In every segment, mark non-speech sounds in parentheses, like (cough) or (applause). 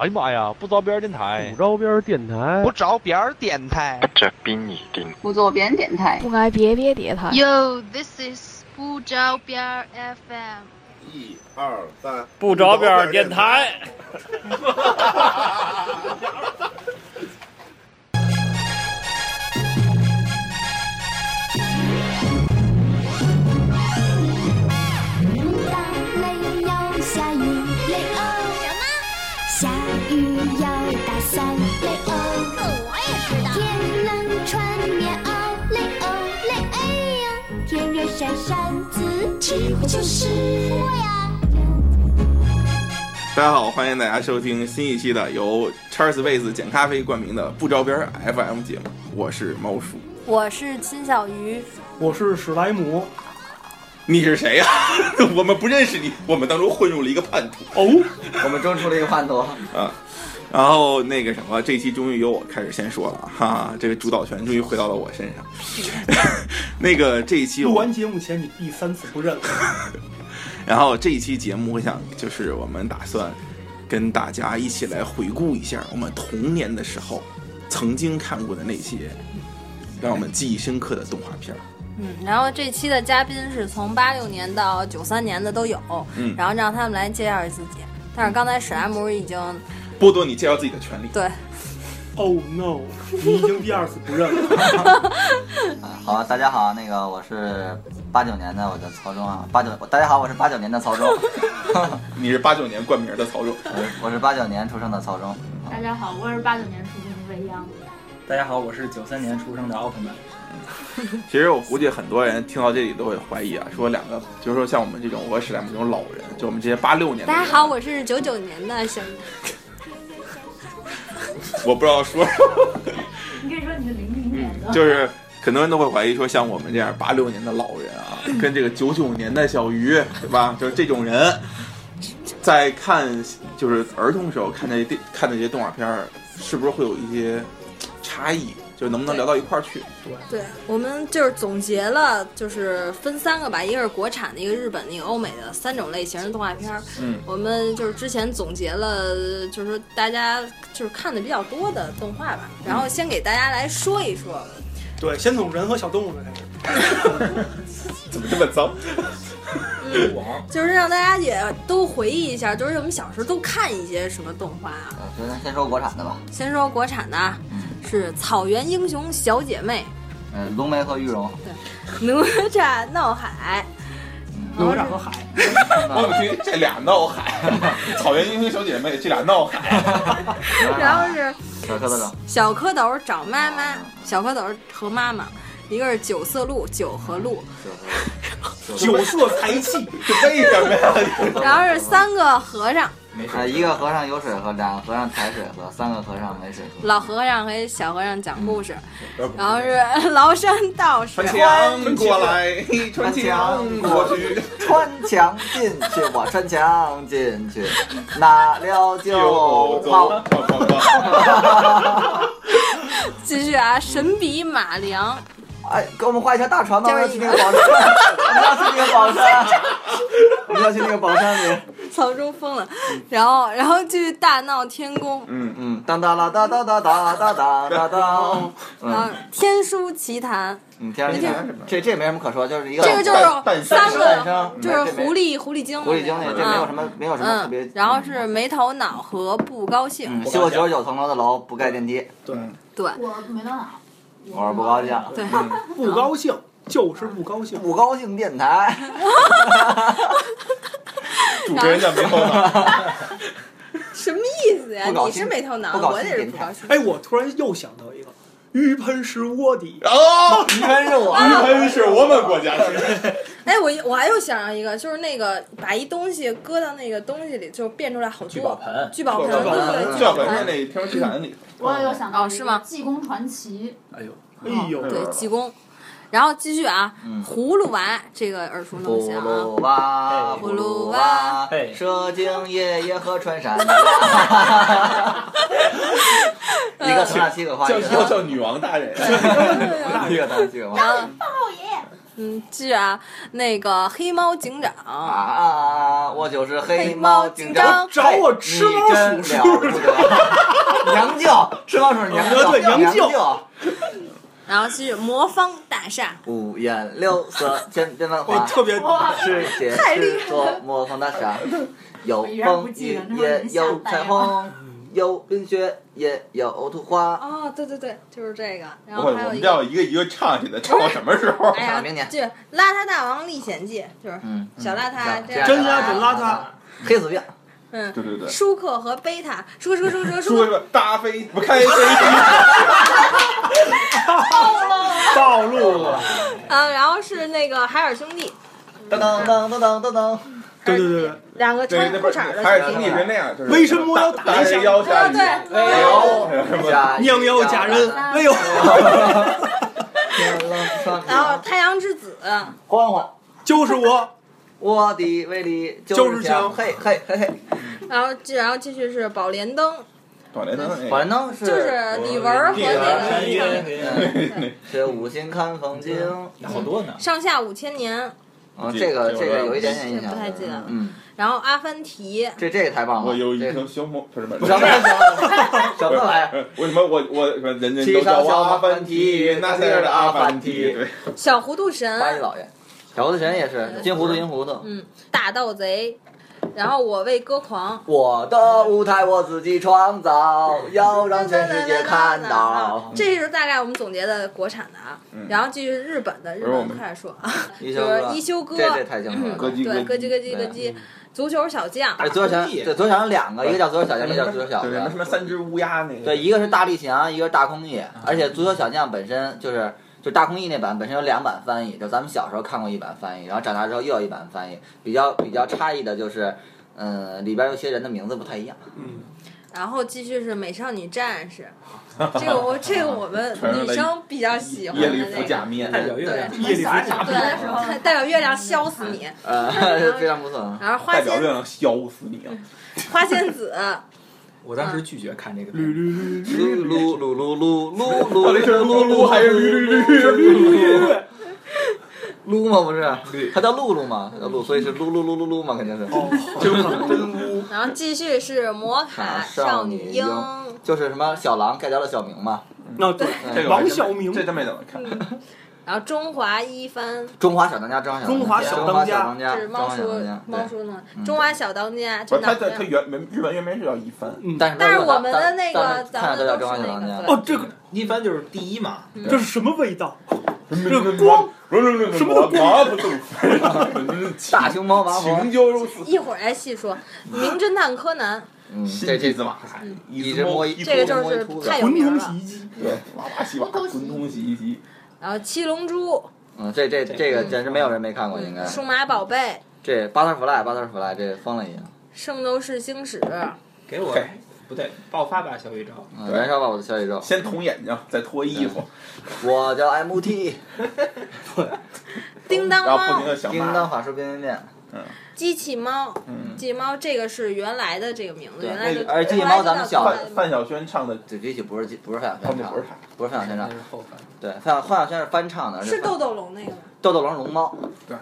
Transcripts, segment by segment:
哎呀妈呀，不着边电台不，着边电台不，着边电台，不着边你定。不着边电台。不挨别别电台。Yo, this is 不着边儿 FM。一二三，不着边儿电台。子，几乎就是我呀。大家好，欢迎大家收听新一期的由 Charles 简咖啡冠名的不着边 FM 节目，我是猫叔，我是金小鱼，我是史莱姆。你是谁呀、(laughs) 我们不认识你，我们当中混入了一个叛徒哦，(laughs) 我们争出了一个叛徒。啊。然后那个什么，这期终于由我开始先说了哈，这个主导权终于回到了我身上。(laughs) 那个这一期录完节目前你第三次不认了。(laughs) 然后这一期节目，我想就是我们打算跟大家一起来回顾一下我们童年的时候曾经看过的那些让我们记忆深刻的动画片儿。嗯，然后这期的嘉宾是从八六年到九三年的都有，嗯然后让他们来介绍自己。但是刚才史莱姆已经剥夺你介绍自己的权利。对，Oh no！你已经第二次不认了。(laughs) 好，大家好，那个我是八九年的，我叫曹忠啊，八九，大家好，我是八九年的曹忠，(laughs) 你是八九年冠名的曹忠，我 (laughs) 是我是八九年出生的曹忠，大家好，我是八九年出生的未央。大家好，我是九三年出生的奥特曼。其实我估计很多人听到这里都会怀疑啊，说两个就是说像我们这种我和史莱姆这种老人，就我们这些八六年的，大家好，我是九九年的小鱼。(laughs) 我不知道说什么。(laughs) 你可以说你是零零年的。就是很多人都会怀疑说，像我们这样八六年的老人啊，(laughs) 跟这个九九年的小鱼，对吧？就是这种人，在看就是儿童时候看那些电看那些动画片，是不是会有一些差异？就是能不能聊到一块儿去？对，我们就是总结了，就是分三个吧，一个是国产的，一个日本的，一个欧美的三种类型的动画片儿。嗯，我们就是之前总结了，就是说大家就是看的比较多的动画吧，然后先给大家来说一说。对，先从人和小动物开始。(laughs) 怎么这么脏？嗯，就是让大家也都回忆一下，就是我们小时候都看一些什么动画啊。咱先说国产的吧，先说国产的啊，是《草原英雄小姐妹嗯，龙梅和玉荣，》、《哪吒闹海哪吒和海，(laughs) 我怎么听这俩闹海？(laughs) 草原英雄小姐妹这俩闹海，》，然后是 (laughs) 小蝌蚪，小蝌蚪找妈妈，小蝌蚪和妈妈，一个是九色鹿，九和鹿，九色财气。这为什么呀？然后是三个和尚，呃，一个和尚有水喝，两个和尚抬水喝，三个和尚没水喝。老和尚和小和尚讲故事，然后是 (laughs) 崂山道士穿墙过来，穿墙过去，(laughs) 穿墙进去，我穿墙进去，拿了酒就跑。。(laughs) 继续啊，神笔马良，哎，给我们画一条大船吧，我就是们要去那个宝山，我们要去那个宝山，我们要去那个宝山里。(laughs) 曹中疯了，然后，然后就续大闹天宫。嗯嗯。当当当当当当当当 (laughs) 当。嗯。天书奇谈。嗯，天书奇谈？这这没什么可说，就是一个。这个就是三个，就是狐狸狐狸精。狐狸精那，这没有什么，没有什么特别。然后是没头脑和不高兴。修了九十九层楼的楼，不盖电梯。对。对。我没头脑。我是不高兴。对。(laughs) 不高兴就是不高兴，不高兴电台。主持人叫没头脑。(laughs) 什么意思呀？你是没头脑，我也是不高兴。哎，我突然又想到一个，鱼盆是我的。哦，鱼盆是我，鱼盆是我们国家的。(laughs) 哎，我我还又想到一个，就是那个把一东西搁到那个东西里，就变出来好多聚宝盆聚宝盆，聚宝盆对对聚宝盆是盆那《天书奇谭》里。我有想到哦是吗《济公传奇哎呦，哎呦，对济公。然后继续啊，嗯。葫芦娃这个耳熟能详葫啊，芦娃，葫芦娃。蛇精爷爷和穿山甲。(laughs) 一个唐纳七个花，叫叫叫女王大人。一 (laughs) 个唐纳七个花。然后嗯，记啊，那个黑猫警长，啊，我就是黑猫警长，找我吃猫你鼠真了不 (laughs) 舅，吃猫鼠娘舅，对娘舅。舅。然后是魔方大厦，五颜六色，千变万我化，特别 (laughs) 世界是座魔方大厦，有风雨也有彩虹，有冰雪也有图画。哦，对对对，就是这个。然后还有一我们一个一个唱去的，唱到什么时候？哎呀明年，这《邋遢大王历险记》就是嗯，小邋遢这样真邋遢邋遢，黑死病。嗯，对对对，舒克和贝塔，舒克舒克舒克舒克。舒克，说说大飞不开飞机，暴露了。嗯，然后是那个海尔兄弟，噔噔噔噔噔噔。噔。对对对，两个对，穿裤衩的海尔兄弟是那样，就是为什么要打大一下黑腰下雨？对哎呦，家娘要嫁人，哎呦，(laughs) 然后太阳之子，欢欢，就是我，我的威力就是强，嘿嘿嘿嘿。然后继然后继续是宝莲灯，宝莲灯，宝莲灯是就是李玟和那个 (laughs) 是五星看风景。好多呢。上下五千年，嗯，这个这个有一点点印象，不太记得。了嗯，然后阿凡提，这这个太棒了。我有一这头小猫，不是不是。什么什么 (laughs) 什么玩意儿？呃为什么我我人人骑都叫阿凡凡提那塞尔的阿凡提？对，小糊涂八一神，老爷，小猴子神也是金糊涂银糊涂。嗯，大盗贼，然后我为歌狂，我的舞台我自己创造，要让全世界看到 (laughs) 啊。这是大概我们总结的国产的啊，然后继续日本的，日本不是我们开始说啊，就是，一休哥，(laughs) 这这太清楚了。咯叽对，咯叽咯叽咯叽，足球小将，哎，左手小对足球小将两个，一个叫足球小将，一个叫足球小将，什将。么三只乌鸦那个，对，一个是大力翔，一个是大空翼，而且足球小将本身就是。就大空翼那版本身有两版翻译，就咱们小时候看过一版翻译，然后长大之后又有一版翻译，比较比较差异的就是，嗯、里边有些人的名字不太一样。嗯，然后继续是美少女战士，这个我这个我们女生比较喜欢那个，假面，代表月亮，夜里服假对，代表月亮削死你，(laughs) 呃，非常不错。然后花仙代表月亮削死你啊！花仙子，我当时拒绝看这个绿片。绿绿绿噜噜噜噜噜噜噜，到底是噜噜还是绿绿绿绿绿？噜吗？不是，它叫露露嘛，露，所以是噜噜噜噜噜嘛，肯定是。然后继续是摩卡少女樱，就是什么小狼改掉了小明嘛，那对王晓明这真没怎么看。然后中华一番，中华小当家，中华小中华小小当家是猫叔。猫叔弄的，中华小当家，不是他真的他他原原日本原名是叫一番，嗯，但是但是我们的那个咱咱们看着都叫都是那中华小当家。个，哦，这个一番就是第一嘛，这是什么味道？这个光。什么都麻不动，大熊猫麻婆，情究如此。一会儿再细说。名侦探柯南，嗯，这这这这怎么还一直摸一这个就是太有滚名了。筒洗衣机，对哇哇洗哇滚筒洗衣机，然后七龙珠、嗯，这这这个简直没有人没看过，应该。数码宝贝、这巴特弗莱，巴特弗莱，这疯了一样。圣斗士星矢，给我不对，爆发吧小宇宙，嗯，燃烧吧我的小宇宙，先捅眼睛，再脱衣服，我叫 MT，(laughs) 叮当猫然后不停、的想骂。叮当法术变变变。机器猫、嗯，机器猫这个是原来的这个名字，对原来的那个而机器猫咱们小范范晓萱唱的，对，这曲不是不是范晓萱唱的不是，他，不是范晓萱唱的。对，范范晓萱是翻唱的，是豆豆龙那个吗？豆豆龙龙猫，对。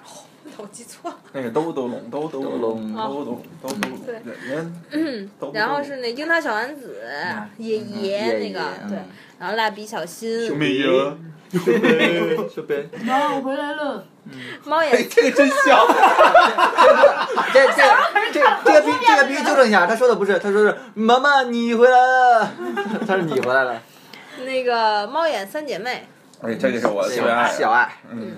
我记错了。那个兜兜龙，兜兜龙，龙。兜兜龙，兜兜龙，对。然后是那樱桃小丸子、爷爷爷那个嗯。对，然后蜡笔小新、没有，(laughs) 是呗。妈，我回来了。猫哎，眼这个真像。(laughs) 这这这这个必这个必须纠正一下，他说的不是，他说是妈妈你回来了，(laughs) 他是你回来了，那个猫眼三姐妹、哎，这就是我最爱。的。小爱，嗯，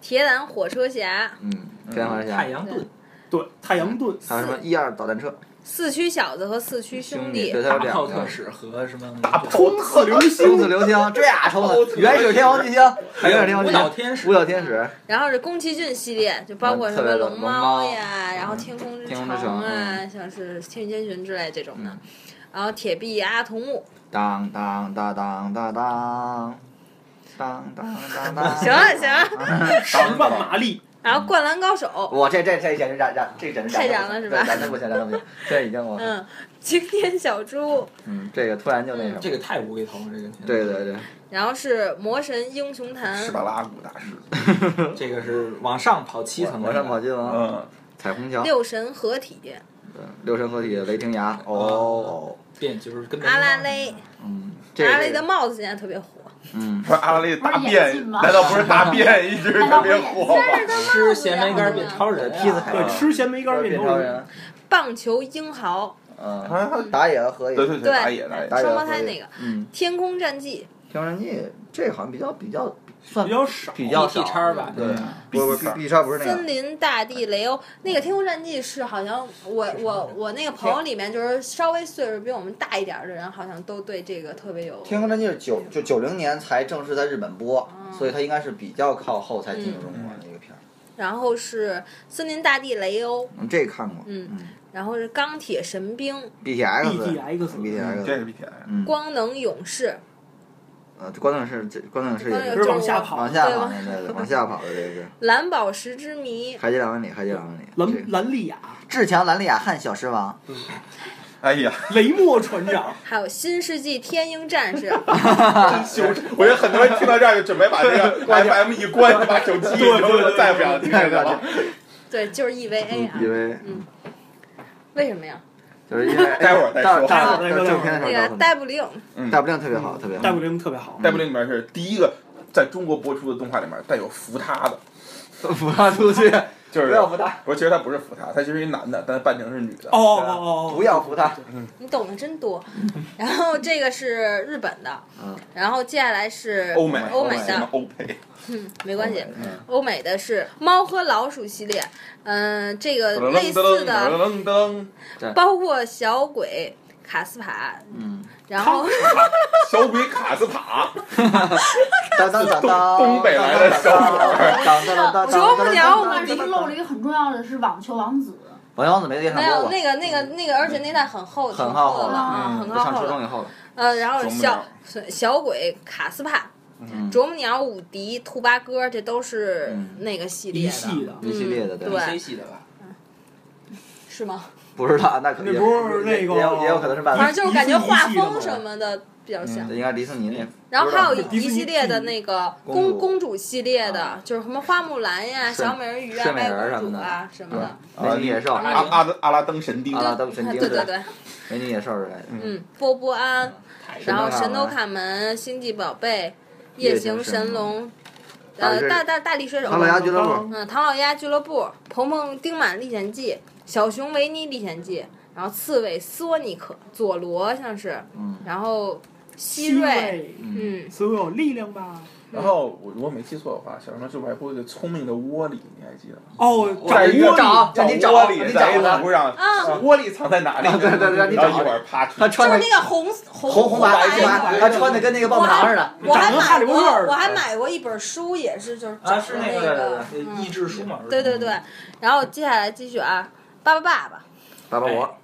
铁胆火车侠、嗯，铁胆火车侠。太阳盾，对，太阳盾，还有什么？一二导弹车四驱小子和四驱兄弟对，他有两个。大炮特。使和什么冲刺流星冲，刺流星，这俩冲刺，原始天王巨星，原始天王巨舞星，蹈天使。舞蹈天使，然后是宫崎骏系列，就包括什么龙龙猫呀，然后天空之天空之城嗯。啊，像是千与千寻之类这种的。然后铁臂阿童木，当当当当当当，当当当当。行了行了，十万马力，然后《灌篮高手》，我这这这简直燃燃，这简直太燃了是吧？对燃的不行，燃的不行，这已经我嗯，经典小猪，嗯，这个突然就那什么，这个太无厘头了，这个对对对，然后是《魔神英雄坛史》，巴拉古大师，(laughs) 这个是往上跑七层往，上跑七层，嗯，彩虹桥，六神合体，对六神合体，雷霆牙，哦，变就是跟阿拉蕾，嗯，阿拉蕾的，帽子现在特别火。嗯，不是阿拉蕾的大便难道不是大便 (laughs) 一直特别火吗？吃咸梅干变超人啊，劈子海对，吃咸梅干变超人，棒球英豪，嗯，他，打野和合野，对对对，对打野打野，双胞胎那个，嗯，天空战记，天空战记这好像比较比较算比较少。比较少，叉吧，对嗯，不不不，B 叉不是那个，森林大地雷欧，那个天空战记是好像我我我那个朋友里面就是稍微岁数比我们大一点儿的人，好像都对这个特别有。天空战记是九就九零年才正式在日本播，所以它应该是比较靠后才进入中国的一个片儿。然后是森林大地雷欧，嗯，这个看过，嗯，然后是钢铁神兵，BTX BTX BTX，这是 BTS，嗯，光能勇士，呃，关键是这关键是也是往下跑往下跑的，对对，(laughs) 往下跑的这个是蓝宝石之谜，海底两万里，海底两万里，这兰个兰利亚、志强蓝利亚汉小狮王，哎呀，(laughs) 雷莫船长，(laughs) 还有新世纪天鹰战士，羞耻！我觉得很多人听到这儿就准备把这个 FM 一关，就把手机一扔了，再也不想听这个了。对，就是 EVA 啊，EVA。嗯为什么呀？就是因为 (laughs) 待会儿再说。待会儿再说到正片的那个时候告诉逮捕令，你，大不令特别好，特别好，戴布令特别好。戴布令里面是第一个在中国播出的动画里面带有扶他的，(laughs) 扶他出去，就是不要扶他，不是，其实他不是扶他，他其实一男的，但他扮成是女的。哦哦哦哦，不要扶他，你懂得真多。然后这个是日本的，嗯，(laughs) 然后接下来是欧美欧美的，欧佩，(laughs) 嗯，没关系。嗯。欧美的是猫和老鼠系列，嗯、这个类似的包括小鬼、卡斯帕，嗯，然后小鬼卡斯帕，(laughs) 当当当当，东北来的小伙儿当当当当，啄木鸟但是漏了一个很重要的是网球王子，王王子没电视没有那个那个那个，而且那代很厚，很挺厚的，嗯，很厚的。上初中以后了，呃，然后小小鬼、卡斯帕、嗯，啄木鸟、伍迪、兔八哥，这都是嗯那个系列一的，系的，一系列的，对系的吧？是吗？(laughs) 不知道，那可能那不是那个也有也有可能是漫威，反正就是感觉画风什么的比较像这。应该迪士尼那，然后还有一系列的那个公主公公主系列的，就是什么花木兰呀、小美人鱼啊、睡美白公主人什么的啊什么的。美女野兽，阿阿阿拉登神丁阿，拉登神丁对对对，美女野兽之类的，嗯，波波安，然后神偷卡门、星际宝贝、夜行神龙，呃，大大大力水手，唐老鸭俱乐部，嗯，唐老鸭俱乐部、鹏鹏丁满历险记、小熊维尼历险记，然后刺猬索尼克、佐罗像是，嗯，然后希希瑞，瑞，嗯，所有力量吧。然后我如果没记错的话，小时候就还会有一个聪明的窝里，你还记得吗？哦，在一个找找你找窝里，你在一个路上，啊窝里藏在哪里？啊对对对你找一会儿啪出去。他穿的就是那个红红红红白白，他穿的跟那个棒棒糖似的，我还买过，我还买过一本书，也是就是是那个嗯益智书嘛？对对对，然后接下来继续啊，爸爸爸爸，爸爸我，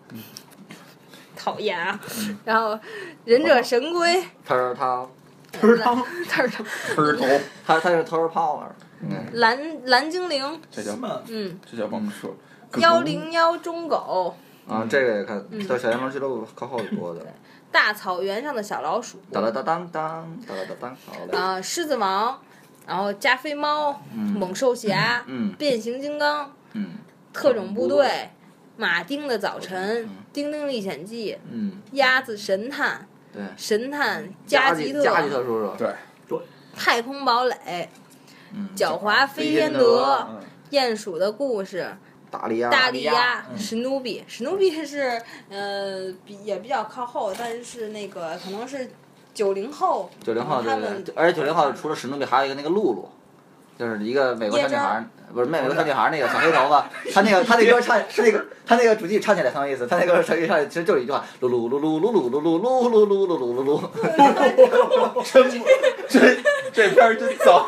讨厌啊，然后忍者神龟，他说他 (laughs) 汤，(laughs) 他是喷头，他他是 Tower Power，嗯，蓝蓝精灵，这叫什么？嗯，这叫忘说。幺零幺中狗，啊，这个也看，嗯。到小联盟俱乐部靠后播的，大草原上的小老鼠，哒哒哒当当，哒哒哒当，好嘞，啊，狮子王，然后加菲猫，嗯。猛兽侠，嗯。变形金刚，嗯。特种部队，马丁的早晨，丁丁历险记，嗯，鸭子神探，对，神探加吉特，加吉特叔叔，对，太空堡垒，嗯，狡猾飞天德，鼹鼠的故事，大力鸭，大力鸭，嗯。史努比，史努比是呃比也比较靠后，但是是那个可能是九零后，九零后对对他们对，而且九零后除了史努比，还有一个那个露露，就是一个美国小女孩儿，不是美国小女孩儿那个小黑头发，(laughs) 她那个她那歌唱是那个她那个主题唱起来很有意思，她那个唱一唱其实就是一句话，噜噜噜噜噜噜噜噜噜噜噜噜噜噜噜，真不这这片儿真脏。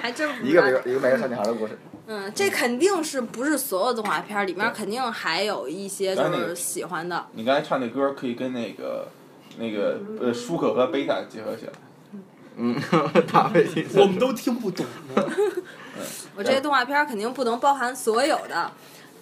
还真不一个美国一个美国小女孩的故事，嗯，这肯定是不是所有动画片儿里面肯定还有一些就是喜欢的。你刚才唱那歌可以跟那个那个呃舒克和贝塔结合起来。(laughs) 嗯，大卫金我们都听不懂呢。(laughs) 我这些动画片儿肯定不能包含所有的。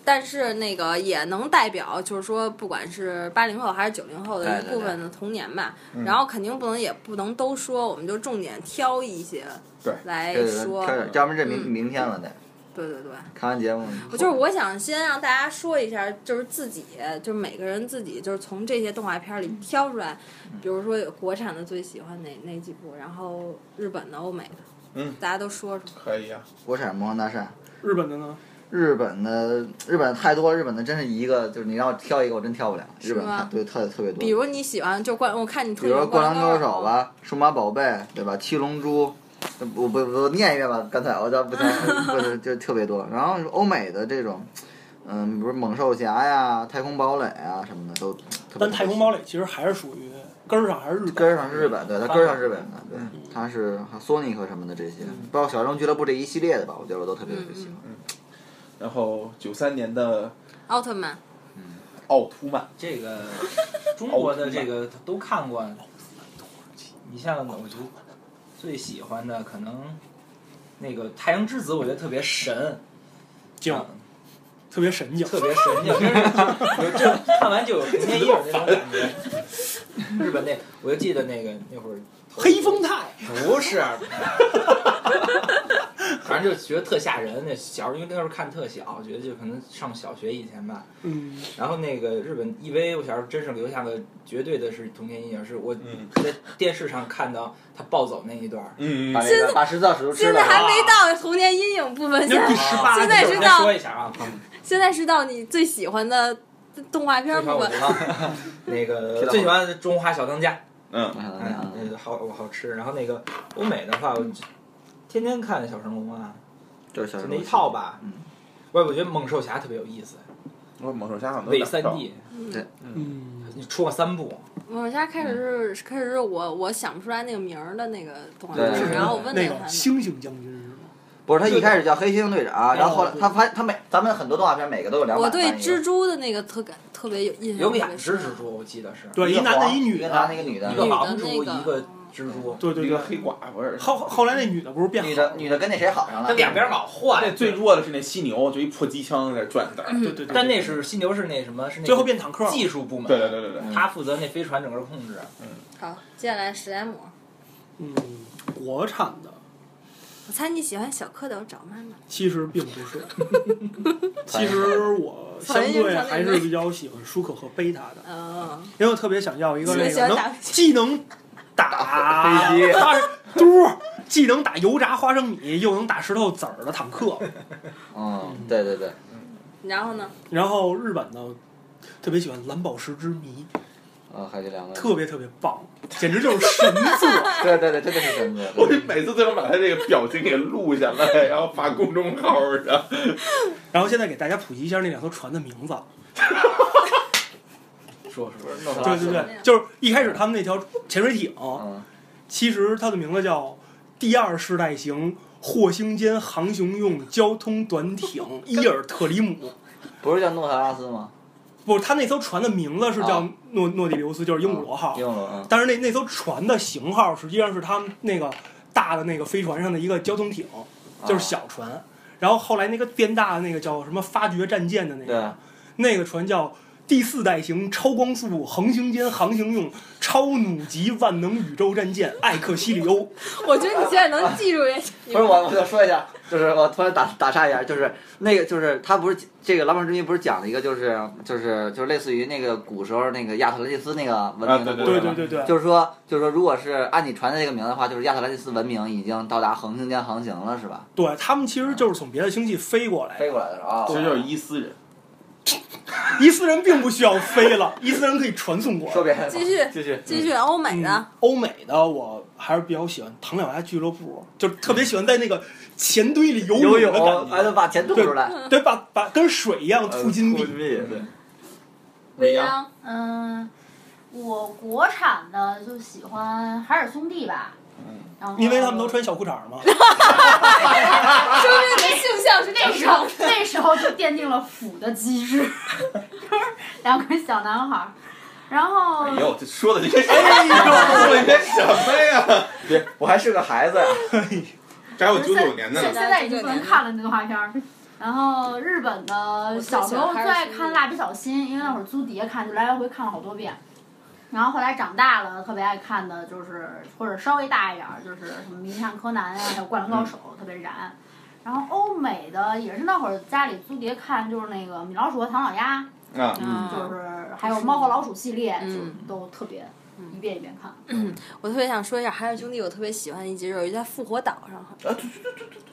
但是那个也能代表，就是说，不管是八零后还是九零后的一部分的童年吧。嗯然后肯定不能也不能都说，我们就重点挑一些对来对对对，说。挑点要不然这明嗯明天了得对对对。看完节目。我就是我想先让大家说一下，就是自己，就是每个人自己，就是从这些动画片里挑出来，比如说有国产的最喜欢哪哪几部，然后日本的、欧美的，嗯，大家都说说。可以啊。国产《魔方大厦》，日本的呢？日本的日本的太多，日本的真是一个，就是你让我挑一个，我真挑不了。日本是吗太对特特别多。比如你喜欢就灌，我看你特比如说《灌篮高手》，吧，《数码宝贝》对吧？《七龙珠》，呃我不我念一遍吧，刚才我这不太 (laughs) 不是就特别多。然后欧美的这种，嗯，比如猛兽侠呀、太空堡垒啊什么的都。但太空堡垒其实还是属于根儿上还是日本。根儿上是日本，对，它根儿上日本的，对，它是索尼克什么的这些，包括小熊俱乐部这一系列的吧，我觉得我都特别特别喜欢。然后九三年的奥特曼，嗯奥特曼，这个中国的这个都看过。你像我觉得最喜欢的可能那个《太阳之子》，我觉得特别神，静啊特别神经。特别神经，真是这看完就有童年阴影那种感觉。日本那，我就记得那个那会儿黑风太，不是，反正就觉得特吓人。那小时候因为那时候看特小，觉得就可能上小学以前吧。嗯，然后那个日本 EV，我小时候真是留下了绝对的是童年阴影，是我嗯在电视上看到他暴走那一段儿。嗯把那个把十字使徒吃了现在，还没到童年阴影部分，现在第十八现在是到说一下啊，现在是到你最喜欢的动画片部分。(laughs) 那个最喜欢的中华小当家，嗯，哎，那个好我好吃。然后那个欧美的话，天天看小神龙啊，就是那一套吧。嗯。不是，我觉得猛兽侠特别有意思，我猛兽侠好像都伪三 D，嗯，你出过三部，猛兽侠开始是开始是我我想不出来那个名儿的那个动画片对儿，然后我问那个他，猩猩将军是吗？不是他一开始叫黑猩猩队长，然后后来对他发他每咱们很多动画片每个都有两我对版翻译蜘蛛的那个特感特别有印象，有两特别深。只蜘蛛，我记得是，对，一个男的，黄一女一个男的，的。一个女的。一，个狼蛛，女的那个一个蜘蛛，对对对一个，黑寡妇儿。后后来那女的不是变女？的女的跟那谁好上了，他两边老换那。最弱的是那犀牛，就一破机枪在转子儿。对对对，但那是犀牛是那什么？是那最后变坦克。技术部门，对对对对对，他负责那飞船整个控制。嗯好，接下来史莱姆，嗯，国产的我猜你喜欢小蝌蚪找妈妈。其实并不是。(laughs) 其实我相对还是比较喜欢舒克和贝塔的，嗯，因为我特别想要一个那个能喜欢打既能打飞机 (laughs) 花嘟，既能打油炸花生米，又能打石头子儿的坦克。嗯，对对对，然后呢？然后日本呢，特别喜欢蓝宝石之谜，啊，还有这两个，特别特别棒，简直就是神作。(laughs) 对对对，真的是神作。我每次都想把他这个表情给录下来，然后发公众号上。然后现在给大家普及一下那两艘船的名字。(laughs) 说说对对对，就是一开始他们那条潜水艇，嗯，其实它的名字叫第二世代型霍星间航行用交通短艇 (laughs) 伊尔特里姆。不是叫诺特拉斯吗？不，他那艘船的名字是叫啊诺诺第留斯，就是鹦鹉螺号。鹦鹉螺，嗯，但是那那艘船的型号实际上是他们那个大的那个飞船上的一个交通艇，就是小船。然后后来那个变大的那个叫什么发掘战舰的那个，那个船叫第四代型超光速横行间航行用超弩级万能宇宙战舰艾克西里欧。(laughs) 我觉得你现在能记住人。不是我，我就说一下，就是我突然打打岔一下，就是那个就是他不是这个《蓝宝之谜》不是讲了一个就是就是就是类似于那个古时候那个亚特兰蒂斯那个文明的故事吗？对对对对，就是说就是说，如果是按你传的这个名的话，就是亚特兰蒂斯文明已经到达恒星间航行了，是吧？对他们其实就是从别的星系飞过来的。飞过来的时候啊，其实就是伊斯人，(laughs) 伊斯人并不需要飞了，(laughs) 伊斯人可以传送过来。说别，继续继续，继续欧美的，欧美的我还是比较喜欢唐老鸭俱乐部，就特别喜欢在那个钱堆里游游泳的感觉。能把钱吐出来，对，把把跟水一样呃吐金币。对，未央，嗯，我国产的就喜欢海尔兄弟吧。因为他们都穿小裤衩嘛。(laughs) 说明你的性向是那时候那时候就奠定了腐的机制，就 (laughs) 是两个小男孩儿，然后哎呦，这说的这些，哎呦，说的这些什么呀？别，我还是个孩子呀，这还有九九年的现呢。现在已经不能看了那动画片儿。然后日本的小时候最爱看《蜡笔小新》，因为那会儿租碟看，就来来回看了好多遍。然后后来长大了，特别爱看的就是或者稍微大一点儿，就是什么《名侦探柯南》啊，还有《灌篮高手》，特别燃。然后欧美的也是那会儿家里租碟看，就是那个《米老鼠和唐老鸭》，嗯，就是还有《猫和老鼠》系列，嗯就都特别一遍一遍看。我特别想说一下《海尔兄弟》，我特别喜欢一集，有一在复活岛上，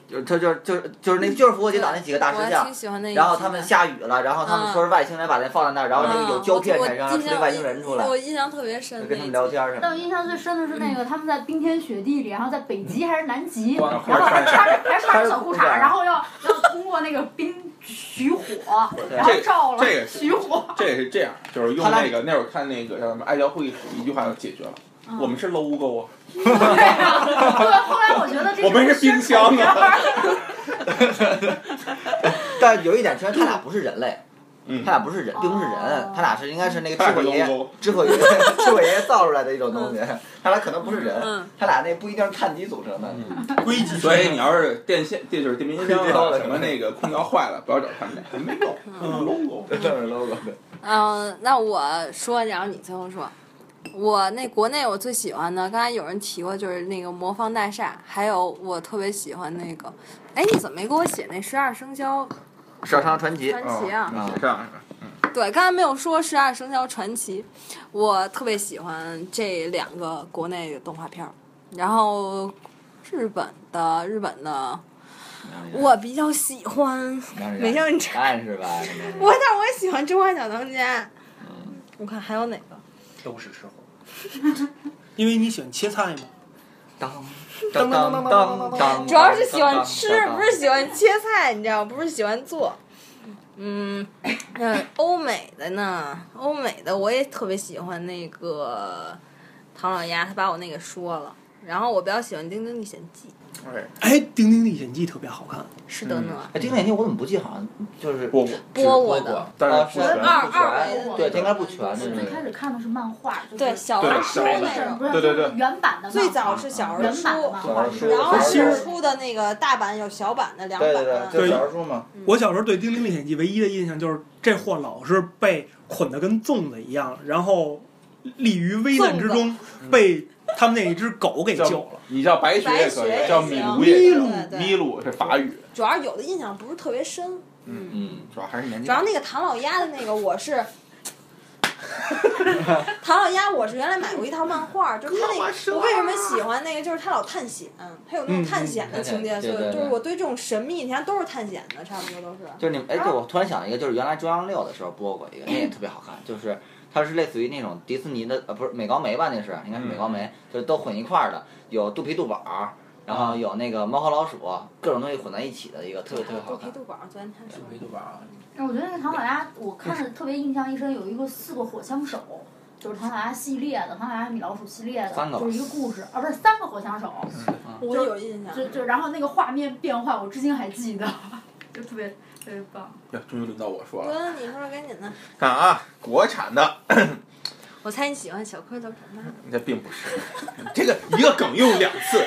就就就就就是那就是复活节岛那几个大石像然后他们下雨了，然后他们说是外星人把那放在那儿，然后那个有胶片产生，然后出那外星人出来，我印象特别深。跟他们聊天什么。但我印象最深的是那个他们在冰天雪地里，然后在北极还是南极，然后还穿着还穿着小裤衩，然后要要通过那个冰取火，然后照了这个取火。这也是这样，就是用那个那会儿看那个叫什么《爱教会议》，一句话就解决了。我们是 logo 啊，对啊，对，后来我觉得这我们是冰箱啊。(laughs) 但有一点，其实他俩不是人类，嗯他俩不是人，并不是人哦，他俩是应该是那个他俩是智慧爷 logo，智慧爷智慧爷造出来的一种东西，(laughs) 他俩可能不是人嗯，他俩那不一定是碳基组成的。(laughs) 硅基。所以你要是电线，这就是电冰箱什么那个空调坏了，不要找他们俩，没有嗯 logo。这是 logo 的。嗯，那我说，然后你最后说。我那国内我最喜欢的，刚才有人提过，就是那个《魔方大厦》，还有我特别喜欢那个，哎，你怎么没给我写那十二生肖十二生肖传奇，传奇啊？哦写上对，刚才没有说《十二生肖传奇》，我特别喜欢这两个国内的动画片儿。然后日本的日本的，我比较喜欢美少女战士是吧？我但我也喜欢《中华小当家》。我看还有哪个？都是吃货。(laughs) 因为你喜欢切菜嘛。当当当当当，主要是喜欢吃，不是喜欢切菜，你知道吗？不是喜欢做。嗯，嗯，欧美的呢，欧美的我也特别喜欢那个唐老鸭，他把我那个说了。然后我比较喜欢《丁丁历险记哎，哎，《丁丁历险记》特别好看。》，是的呢，哎，这个眼睛我怎么不记？好像就是播过，播过的。但啊是是不全。二不二对，这应该不全，这最开是。始看的是漫画，就是对，小对人书那种。不是对对对就是原版的最早是小人原书，版的漫画，小人书然后是出的那个大版有小版的两版对对对，小人书嘛。我小时候对《丁丁历险记》唯一的印象就是这货老是被捆得跟粽子一样，然后立于危难之中，被他们那一只狗给救了。你叫白雪也可以，叫米行卢也米鲁行，米卢是法语，主要有的印象不是特别深，嗯嗯，主要还是年纪主要那个唐老鸭的那个我是。(laughs) 唐老鸭，我是原来买过一套漫画，就是他那个，我为什么喜欢那个？就是他老探险，他有那种探险的情节，嗯所以就是我对这种神秘，你看都是探险的，差不多都是。就是你们，哎，对，我突然想一个，就是原来中央六的时候播过一个，那也特别好看，就是它是类似于那种迪士尼的，呃，不是美高梅吧？那是应该是美高梅，就是都混一块儿的，有肚皮肚宝，然后有那个猫和老鼠，各种东西混在一起的一个，特别特别好看。肚皮肚宝，昨天他说。维度宝，但我觉得那个唐老鸭，(laughs) 我看着特别印象一深，有一个四个火枪手，就是唐老鸭系列的，唐老鸭米老鼠系列的三个，就是一个故事，啊，不是三个火枪手，我有印象。就就然后那个画面变化，我至今还记得，(laughs) 就特别特别棒。呀，终于轮到我说了。哥，你说说赶紧的。看啊，国产的，我猜你喜欢小蝌蚪长大。这并不是，这个一个梗用两次。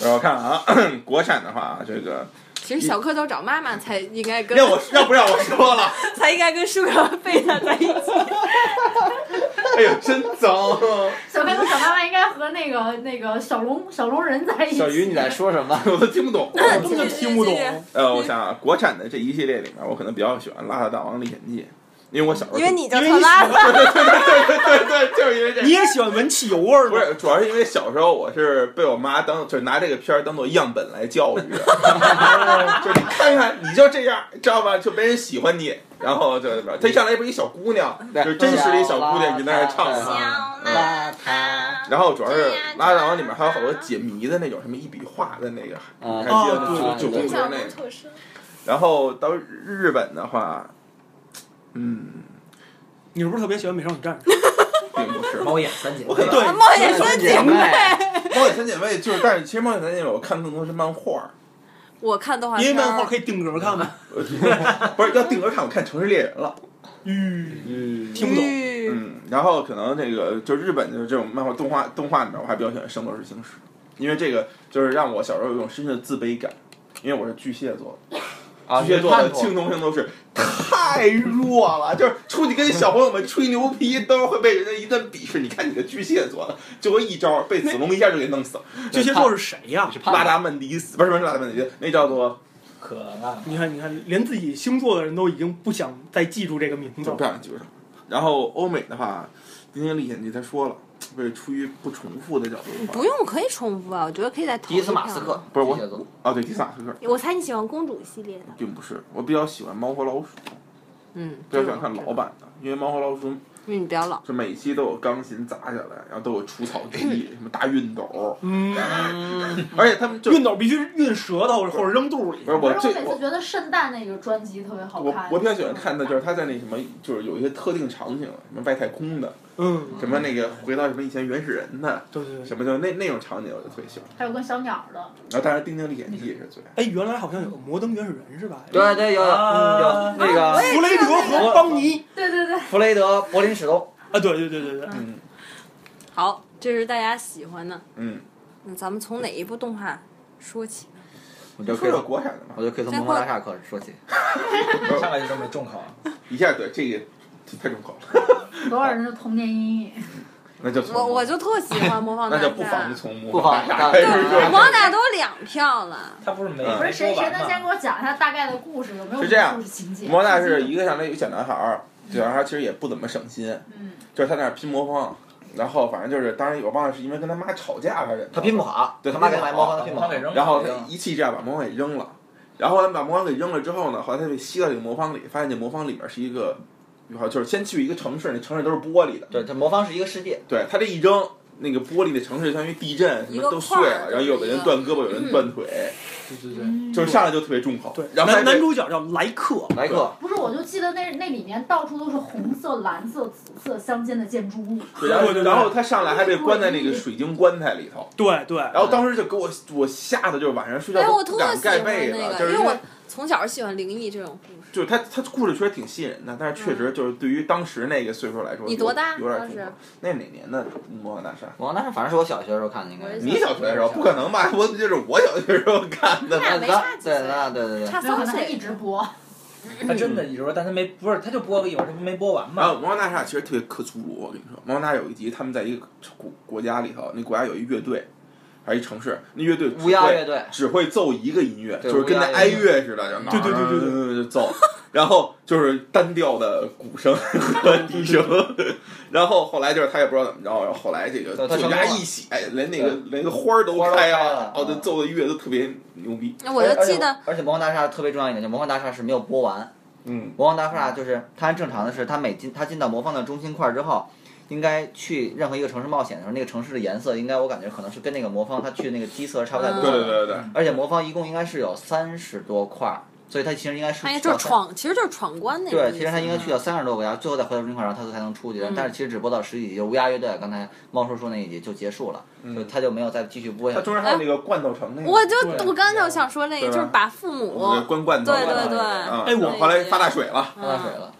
让我看啊，国产的话，这个其实小蝌蚪找妈妈才应该跟让我要不让我说了？(laughs) 才应该跟舒克和贝塔在一起。(laughs) 哎呦，真脏！(laughs) 小蝌蚪小妈妈应该和那个那个小龙小龙人在一起。小鱼，你在说什么？(laughs) 我都听不懂。我根本听不懂。呃，我想啊，国产的这一系列里面，我可能比较喜欢《邋遢大王历险记》，因为我小时候因为你就因为你特拉喜欢对 (laughs) 对对对对，就是因为这你也喜欢闻汽油味儿吗？不是，主要是因为小时候我是被我妈当，就是拿这个片儿当做样本来教育，就是你看看，你就这样，知道吧？就没人喜欢你，然后就 (laughs) 她一上来不是一小姑娘，就是真实的一小姑娘，你在那儿唱小嘛。邋遢。然后主要是《邋遢王》里面还有好多解谜的那种，什么一笔画的那个，还记得哦吗？就就印象就是那个。然后到日本的话，嗯，你是不是特别喜欢美少女战士？(laughs) 并不是。猫眼三姐妹对冒险三姐妹，猫眼三姐妹就是，但是其实猫眼三姐妹我看更多是漫画，我看动画因为漫画可以定格看嘛。(laughs) 不是要定格看，我看《城市猎人》了。嗯，听不懂。嗯嗯，然后可能这个就日本的这种漫画动画动画里面，我还比较喜欢《圣斗士星矢》。因为这个就是让我小时候有一种深深的自卑感，因为我是巨蟹座的。啊，巨蟹座的叛徒倾同性都是太弱了，就是出去跟小朋友们吹牛皮，都是会被人家一顿鄙视。你看你的巨蟹座的，就会一招被子龙一下就给弄死了。巨蟹座是谁呀？拉达曼迪斯不是不是拉达曼迪斯，那叫做可烂。你看，你看，连自己星座的人都已经不想再记住这个名字了不了。想记住。然后欧美的话，《丁丁历险记》他说了，为出于不重复的角度，不用可以重复啊，我觉得可以再投迪斯马斯克不是我啊，对，迪斯马斯克我猜你喜欢公主系列的，并不是，我比较喜欢猫和老鼠，嗯，比较喜欢看老版的，因为猫和老鼠因为你比较老。就每一期都有钢琴砸下来，然后都有除草机，(laughs) 什么大熨斗，嗯，(laughs) 而且他们就熨斗必须熨舌头或者扔肚里。不是我最可是我每次觉得圣诞那个专辑特别好我看。我比较喜欢看的就是他在那什么，就是有一些特定场景，什么外太空的，嗯，什么那个回到什么以前原始人的，对对对。什么就那那种场景我就特别喜欢。还有跟小鸟的，然后当然《丁丁历险记》也是最爱。哎，原来好像有个摩登原始人是吧？对对有有那个弗雷德和邦尼。对对对，弗雷德柏林史东，啊，对对对对对。嗯好，这是大家喜欢的。嗯，那咱们从哪一部动画说起？我就可以从国产的嘛我，就可以从《魔方大厦》开始说起。(laughs) 上来就这么重口，一下对这个太重口了，多少人的童年阴影。(laughs) 那就从我我就特喜欢 (laughs) 模仿大厦。那就不妨就从不魔妨法大厦开始对说。模仿大厦都两票了。他不是没嗯不是谁谁能先给我我讲一下大概的故事？有没有是这样故事情节？魔法大是一个上来有一个小男孩儿，小男孩儿其实也不怎么省心，嗯，就是他在那儿拼魔方，然后反正就是，当时我忘了是因为跟他妈吵架还是他拼不好，对他妈给他魔方他拼不好给。扔了，然后他一气之下把魔方给扔了，然后他把魔方给扔了之后呢，后来他被吸到这个魔方里，发现这魔方里面是一个，就是先去一个城市，那城市都是玻璃的，对，这魔方是一个世界，对他这一扔，那个玻璃的城市相当于地震，什么都碎了，然后有的人断胳膊，有人断腿，对对对。就是上来就特别重口。对，然后男男主角叫莱克，莱克，不是，我就记得那那里面到处都是红色、蓝色、紫色相间的建筑物。对然后对对对然后他上来还被关在那个水晶棺材里头，对对。然后当时就给我我吓得就是晚上睡觉不敢盖被子，就是因为我从小喜欢灵异这种故事。就是他他故事确实挺吸引人的，但是确实就是对于当时那个岁数来说，你多大有有点当时重口。那哪年的《魔王大厦》？魔王大厦反正是我小学的时候看的，应该。你小学的时候不可能吧？我就是我小学时候看的。那没咱差几岁对，那对对对。差三岁一直播。他真的一直播，但他没不是，他就播了一会儿，他不没播完然后《嘛。魔方大厦》其实特别克苏鲁，我跟你说，《魔方大厦》有一集他们在一个国国家里头，那国家有一乐队，还是一城市，那乐队只乌鸦乐队，只会奏一个音乐，就是跟那哀乐似的，就对对对对对对，就奏，然后就是单调的鼓声和笛声，(laughs) 然后后来就是他也不知道怎么着，然后后来这个酒家一写，哎，连那个连个花儿都开开了哦，这嗯奏的乐都特别牛逼，那我就记得，而且，而且魔方大厦特别重要一点，就魔方大厦是没有播完。嗯，魔方大厦就是它按正常的是，它每进它进到魔方的中心块之后，应该去任何一个城市冒险的时候，那个城市的颜色应该我感觉可能是跟那个魔方它去那个基色差不太多对。对对对。对，而且魔方一共应该是有三十多块儿，所以它其实应该是就是闯，其实就是闯关那个对，其实他应该去到三十多个国家，最后再回到中心块，然后他才能出去。嗯但是其实只播到十几集，就乌鸦乐队刚才猫叔说那一集就结束了，嗯。就他就没有再继续播下去。他中间还有那个罐头城那个，我就我刚才就想说那个，就是把父母关罐头，对对对。啊，哎我后来发大水了，发大水了，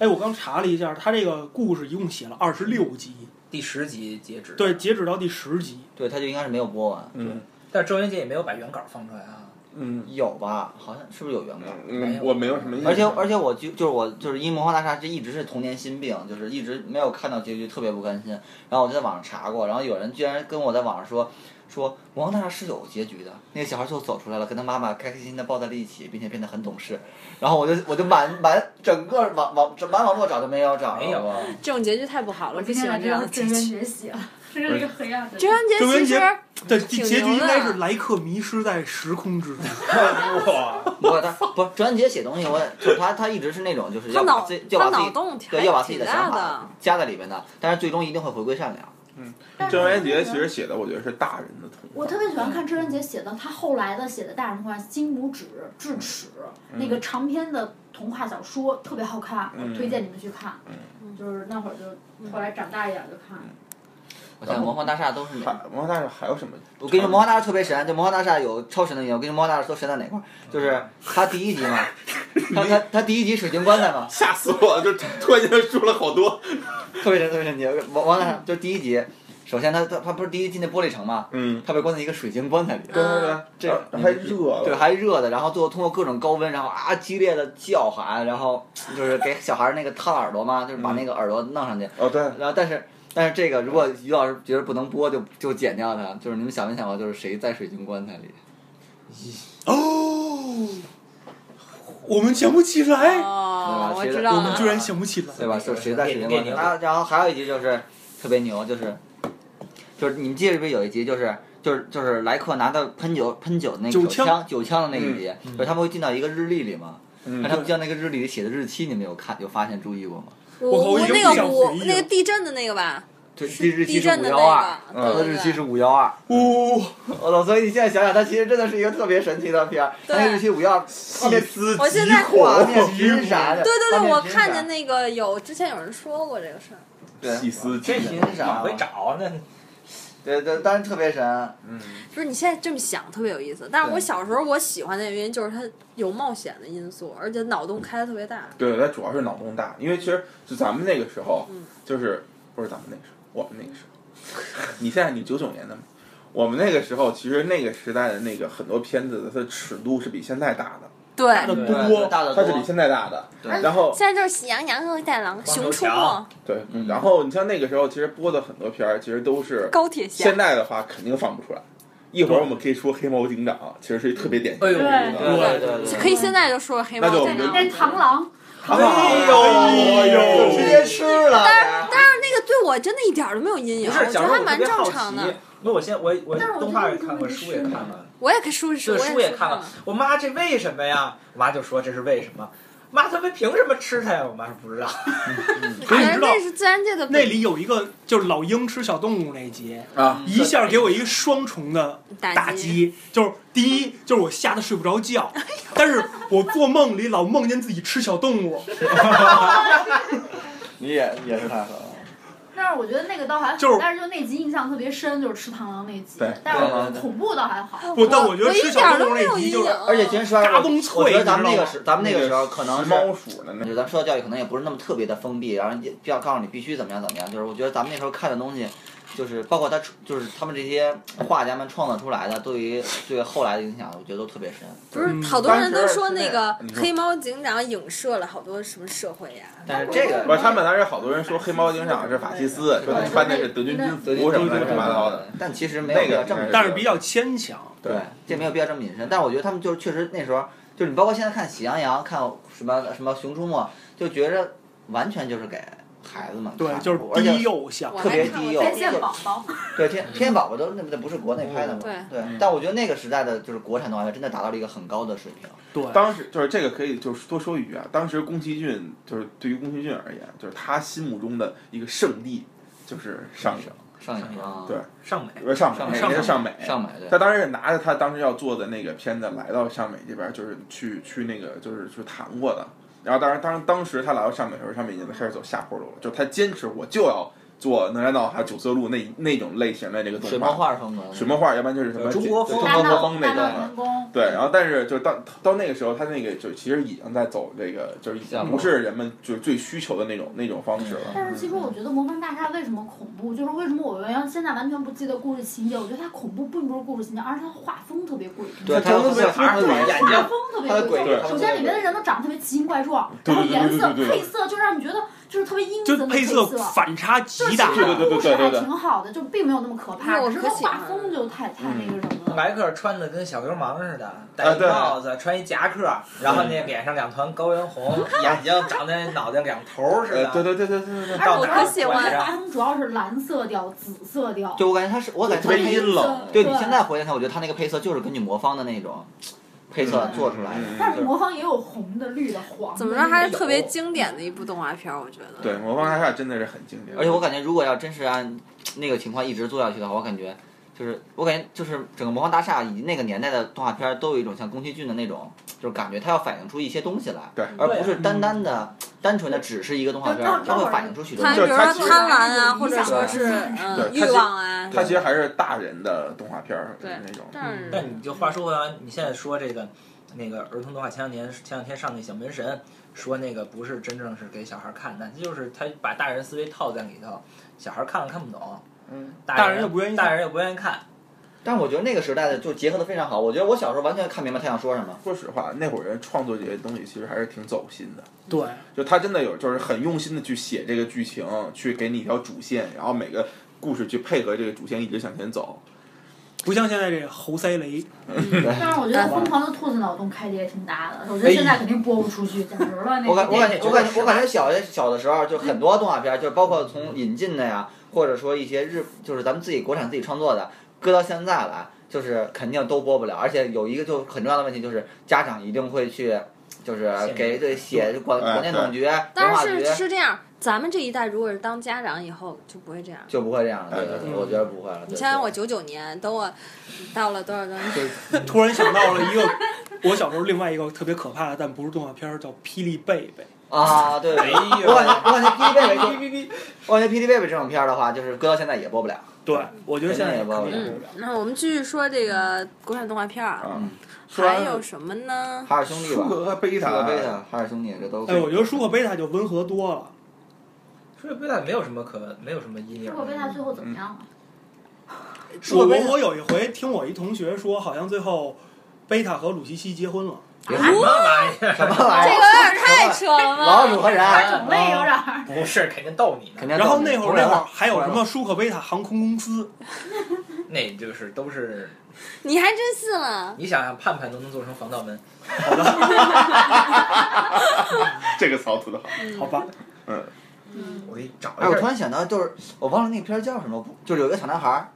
哎，我刚查了一下，他这个故事一共写了二十六集，第十集截止。对，，截止到第十集。对，他就应该是没有播完。嗯但是周元杰也没有把原稿放出来啊。嗯有吧？好像是不是有原稿？嗯，我没有什么印象，而且而且我就就是我就是因为魔方大厦这一直是童年心病，就是一直没有看到结局，特别不甘心。然后我就在网上查过，然后有人居然跟我在网上说说魔方大是有结局的，那个小孩最后走出来了，跟他妈妈开开心心的抱在了一起，并且变得很懂事。然后我就我就满满整个网网满网络找都没有找没有啊这种结局太不好了，不我今天才知喜欢这样道郑渊的结局。洁写了，这是一个黑暗的。郑渊洁郑渊洁其实对，挺结局应该是莱克迷失在时空之中。(laughs) 哇，不，他不是周文杰写东西，我也就是他他一直是那种就是他脑要把自己要把他自己脑洞对要把自己的想法。加在里面的，但是最终一定会回归善良。郑渊洁其实写的，我觉得是大人的童话。我特别喜欢看郑渊洁写的，他后来的写的大人童话《金拇指》《智齿》那个长篇的童话小说特别好看，嗯。我推荐你们去看。就是那会儿就后来长大一点就看。我现在魔方大厦都是还魔方大厦还有什么？我跟你说，魔方大厦特别神，就魔方大厦有超神的地方。我跟你说，魔方大厦都神在哪块儿？就是他第一集嘛，(laughs) 他他他第一集水晶棺材嘛，吓死我了！就突然间说了好多。特别神特别神奇。魔魔方大厦就第一集首先他他他不是第一进那玻璃城嘛，嗯，他被关在一个水晶棺材里，对对对，这这还热，对，还热的，然后最后通过各种高温，然后啊激烈的叫喊，然后就是给小孩儿那个烫耳朵嘛，就是把那个耳朵弄上去，哦对，然后但是但是这个如果于老师觉得不能播，就就剪掉它，就是你们想没想过，就是谁在水晶棺材里？哦，我们想不起来，哦，我对吧知道了。我们居然想不起来。对吧？就谁在水晶棺材里？给然后然后还有一集就是特别牛，就是就是你们记得不是有一集就是。就是就是莱克拿到喷酒喷酒的那个酒手枪枪酒枪的那一集，就是他们会进到一个日历里嘛，嗯那他们进到那个日历里写的日期，你们有看有发现注意过吗？我我靠我已经那个不想五回忆了那个地震的那个吧，对，地日期是地震的五幺二，那个它的日期是五幺二。呜，我操！所以你现在想想，它其实真的是一个特别神奇的片儿。它那日期五幺二，画面思我现在画面拼啥的。对对对，我看见那个有之前有人说过这个事儿。对细思极这恐往回找那对对，当然特别神。嗯，就是你现在这么想特别有意思，但是我小时候我喜欢的原因就是它有冒险的因素，而且脑洞开的特别大。对，它主要是脑洞大，因为其实就咱们那个时候嗯，就是不是咱们那个时候，我们那个时候，你现在你九九年的嘛，我们那个时候其实那个时代的那个很多片子的它的尺度是比现在大的，对，大的对多，大的多它是比。现在大的。对然后现在就是喜羊羊和大狼、熊出没、对嗯，然后你像那个时候其实播的很多片儿，其实都是高铁侠现。在的话肯定放不出来。一会儿我们可以说黑猫警长，其实是特别典型哎呦的对对对对。可以现在就说黑猫警长，那螳螂，哎呦哎呦直接吃了。但是但是那个对我真的一点儿都没有阴影，我觉得还蛮正常的。，那我现我我但是我动画也看过，书也看了，我也看书书也看了。我妈这为什么呀？我妈就说这是为什么。妈，他们凭什么吃它呀？我妈说不知道。(laughs) 可是你知道那是自然界的那里有一个就是老鹰吃小动物那集，啊，一下给我一个双重的打打击，就是第一 (laughs) 就是我吓得睡不着觉，但是我做梦里老梦见自己吃小动物，(laughs) 你也也是太狠了。但是我觉得那个倒还好，就是但是就那集印象特别深，就是吃螳螂那集对。但是恐怖倒还好。不但我觉得我一吃小动物点儿都没有那集就是阴影。而且其实说实话，嘎嘣脆我觉得咱们那个时，咱们那个时候可能是。猫鼠的那就咱们受到教育可能也不是那么特别的封闭，然后也要告诉你必须怎么样怎么样。就是我觉得咱们那时候看的东西，就是包括他就是他们这些画家们创造出来的，对于对后来的影响，我觉得都特别深。不是嗯好多人都说那个黑猫警长影射了好多什么社会呀？但是这个不是，他们当时好多人说黑猫警长是法西斯，说他穿的是德军军对服什么乱七八糟的。，但其实没有必要这么那个但是比较牵强。对，这没有必要这么引申。但是我觉得他们就是确实那时候，就是你包括现在看《喜羊羊》，看什么什么《熊出没》，就觉着完全就是给孩子嘛对，就是而且低幼向。特别低幼宝宝，(laughs) 对天天线宝宝都那那不是国内拍的吗？对对，但我觉得那个时代的就是国产动画片真的达到了一个很高的水平。对，当时就是这个可以就是多说一句啊，当时宫崎骏就是对于宫崎骏而言，就是他心目中的一个圣地就是上影，上影啊，对上美，呃上美，上美上美。上美他当时是拿着他当时要做的那个片子来到上美这边，就是去去那个就是去谈过的。然后当然当当时他来到上面的时候，上面已经开始走下坡路了，就他坚持我就要做《哪吒闹海》《九色鹿》那那种类型的这个动水墨画，画风格，水墨画，要不然就是什么中国风中国风那大闹种的。对，然后但是就到到那个时候，他那个就其实已经在走这个，就是已经不是人们就是最需求的那种那种方式了。但是其实我觉得《魔方大厦》为什么恐怖，就是为什么我原现在完全不记得故事情节。我觉得它恐怖并不是故事情节，而是它画风特别诡异。对，他真的是他对眼睛画风特别诡异首先里面的人都长得特别奇形怪状，然后颜色配色就让你觉得就是特别阴就森的配色色。反差极大。对对对对故事还对对挺好的，就并没有那么可怕，哎我只是它可喜欢画风就太太那个什么了。白克穿的跟小流氓似的，戴一帽子，穿一夹克，然后那脸上两团高原红，(laughs) 眼睛长在脑袋两头似呃，的。对对对对对对对。我可喜欢拐着它主要是蓝色调、紫色调。就我感觉他是，我感觉特别他阴冷。对你现在回来看，我觉得他那个配色就是根据魔方的那种配色做出来的。但是魔方也有红的、绿的、黄的。怎么着还是特别经典的一部动画片儿，我觉得。对，魔方大厦真的是很经典。而且我感觉，如果要真是按那个情况一直做下去的话，我感觉就是我感觉就是整个魔方大厦以及那个年代的动画片儿都有一种像宫崎骏的那种，就是感觉它要反映出一些东西来，对而不是单单的、单纯的只是一个动画片儿，它会反映出许多它东西。比如说贪婪啊，或者说是嗯欲望啊。它其实还是大人的动画片儿对那种。但是但你就话说回来，你现在说这个那个儿童动画，前两年前两天上那小门神说那个不是真正是给小孩看的，就是他把大人思维套在里头，小孩看了看不懂。嗯，大大人又不愿意大人又不愿意看。但我觉得那个时代的就结合的非常好。我觉得我小时候完全看明白他想说什么。说实话，那会儿人创作这些东西其实还是挺走心的。对，就他真的有，就是很用心的去写这个剧情，去给你一条主线，然后每个故事去配合这个主线一直向前走。不像现在这个猴塞雷，(laughs) 但是我觉得《疯狂的兔子》脑洞开的也挺大的，我觉得现在肯定播不出去，简直了那我感我感觉我感觉我感觉觉小的小的时候就很多动画片儿，就包括从引进的呀，或者说一些日就是咱们自己国产自己创作的，搁到现在来，就是肯定都播不了。而且有一个就很重要的问题，就是家长一定会去，就是给对写广哎广电总局、文但是化局是这样，咱们这一代如果是当家长以后就不会这样。就不会这样了。对对对，我觉得不会了。你想想，我九九年，等我到了多少多少年，突然想到了一个我小时候另外一个特别可怕的，但不是动画片儿，叫《霹雳贝贝啊，对，我感觉我感觉霹雳贝贝就，我感觉霹雳贝贝这种片儿的话，就是搁到现在也播不了。》。对，我觉得现在也播不了。嗯，那我们继续说这个国产动画片儿啊，还有什么呢？海尔兄弟吧，舒克贝塔贝塔，海尔兄弟这都。哎，我觉得舒克贝塔就温和多了。舒克贝塔没有什么可没有什么阴影舒克贝塔最后怎么样了？我舒克贝塔我我有一回听我一同学说，好像最后贝塔和鲁西西结婚了。什么玩意儿？什么玩意儿？这个有点太扯了吧。老鼠和人，种类有点儿。不是，肯定逗你呢。肯定。然后那会儿那会儿还有什么舒克贝塔航空公司？(laughs) 那就是都是，(laughs) 你还真信了？你想想，盼盼都能做成防盗门。(laughs) 这个槽吐的好，好吧，嗯，我给你找哎，我突。然想到，就是我忘了那片儿叫什么，不就是有一个小男孩儿，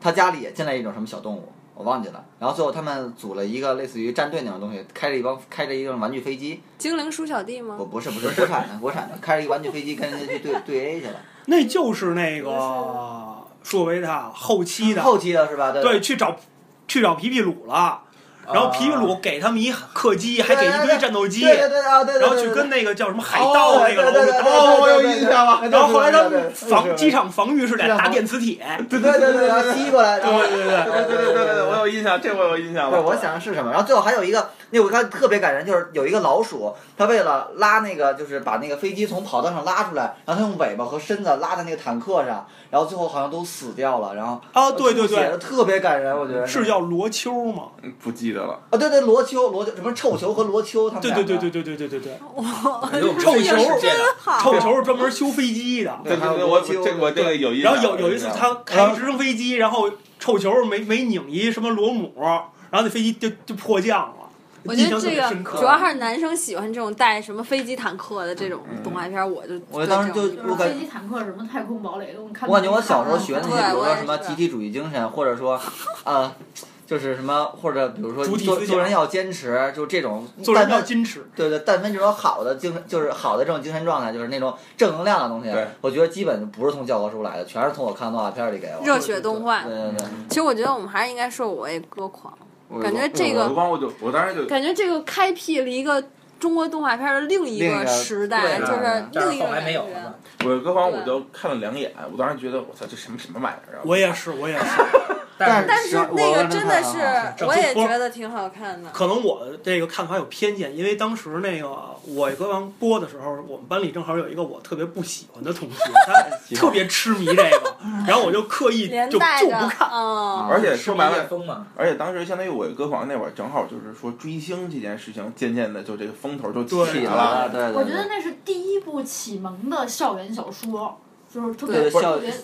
他家里也进来一种什么小动物，我忘记了。然后最后他们组了一个类似于战队那种东西，开着一帮开着一个玩具飞机，精灵鼠小弟吗不？不是不是 (laughs) 国产的国产的，开着一个玩具飞机跟人家去对对 A 去了。那就是那个舒克贝塔后期的，后期的是吧？对对，去找去找皮皮鲁了。然后皮皮鲁给他们一客机，还给一堆战斗机，对对对啊对对。然后去跟那个叫什么海盗那个对对对，哦，我有印象了。然后后来他们防机场防御是俩大电磁铁，对对对对，然后吸过来，(laughs) 对对对对对对对对，我有印象，这我有印象对，了。我想的是什么？然后最后还有一个，那我看特别感人，就是有一个老鼠，它为了拉那个，就是把那个飞机从跑道上拉出来，然后它用尾巴和身子拉在那个坦克上，然后最后好像都死掉了，然后啊，对对对，写的特别感人，我觉得是叫罗秋吗？嗯不记得了。啊，对对，罗秋，罗秋什么臭球和罗秋他们对俩对对对对对对对对，臭球真臭球是专门修飞机的。对对对，我我这我这个有印象。然后有有一次他开直升飞机，然后臭球没没拧一什么螺母，然后那飞机就就迫降了。我觉得这个主要还是男生喜欢这种带什么飞机坦克的这种动画片，我就我当时就对这种就是我感飞机坦克什么太空堡垒，我们看。我感觉我小时候学那些，比如说什么集体主义精神，或者说，(laughs) 呃，就是什么，或者比如说做做人要坚持，就这种做人但凡要矜持。对对，但凡这种好的精神，就是好的这种精神状态，就是那种正能量的东西对，我觉得基本不是从教科书来的，全是从我看的动画片里给我。热血动画对。对对，其实我觉得我们还是应该说我也歌狂，感觉这个我就我当时就感觉这个开辟了一个中国动画片的另一个时代，就是但另一个没有。我歌房我就看了两眼，我当时觉得我操这什么什么玩意儿啊！我也是，我也是。(laughs) 但但是那个真的是，我也觉得挺好看的。可能我这个看法有偏见，因为当时那个我歌王播的时候，我们班里正好有一个我特别不喜欢的同学，他 (laughs) 特别痴迷这个，然后我就刻意就连带着就不看。，嗯，而且说白了，风嘛，而且当时相当于我歌房那会儿，正好就是说追星这件事情，渐渐的就这个风头就对起了。对。我觉得那是第一部启蒙的校园小说，就是特对。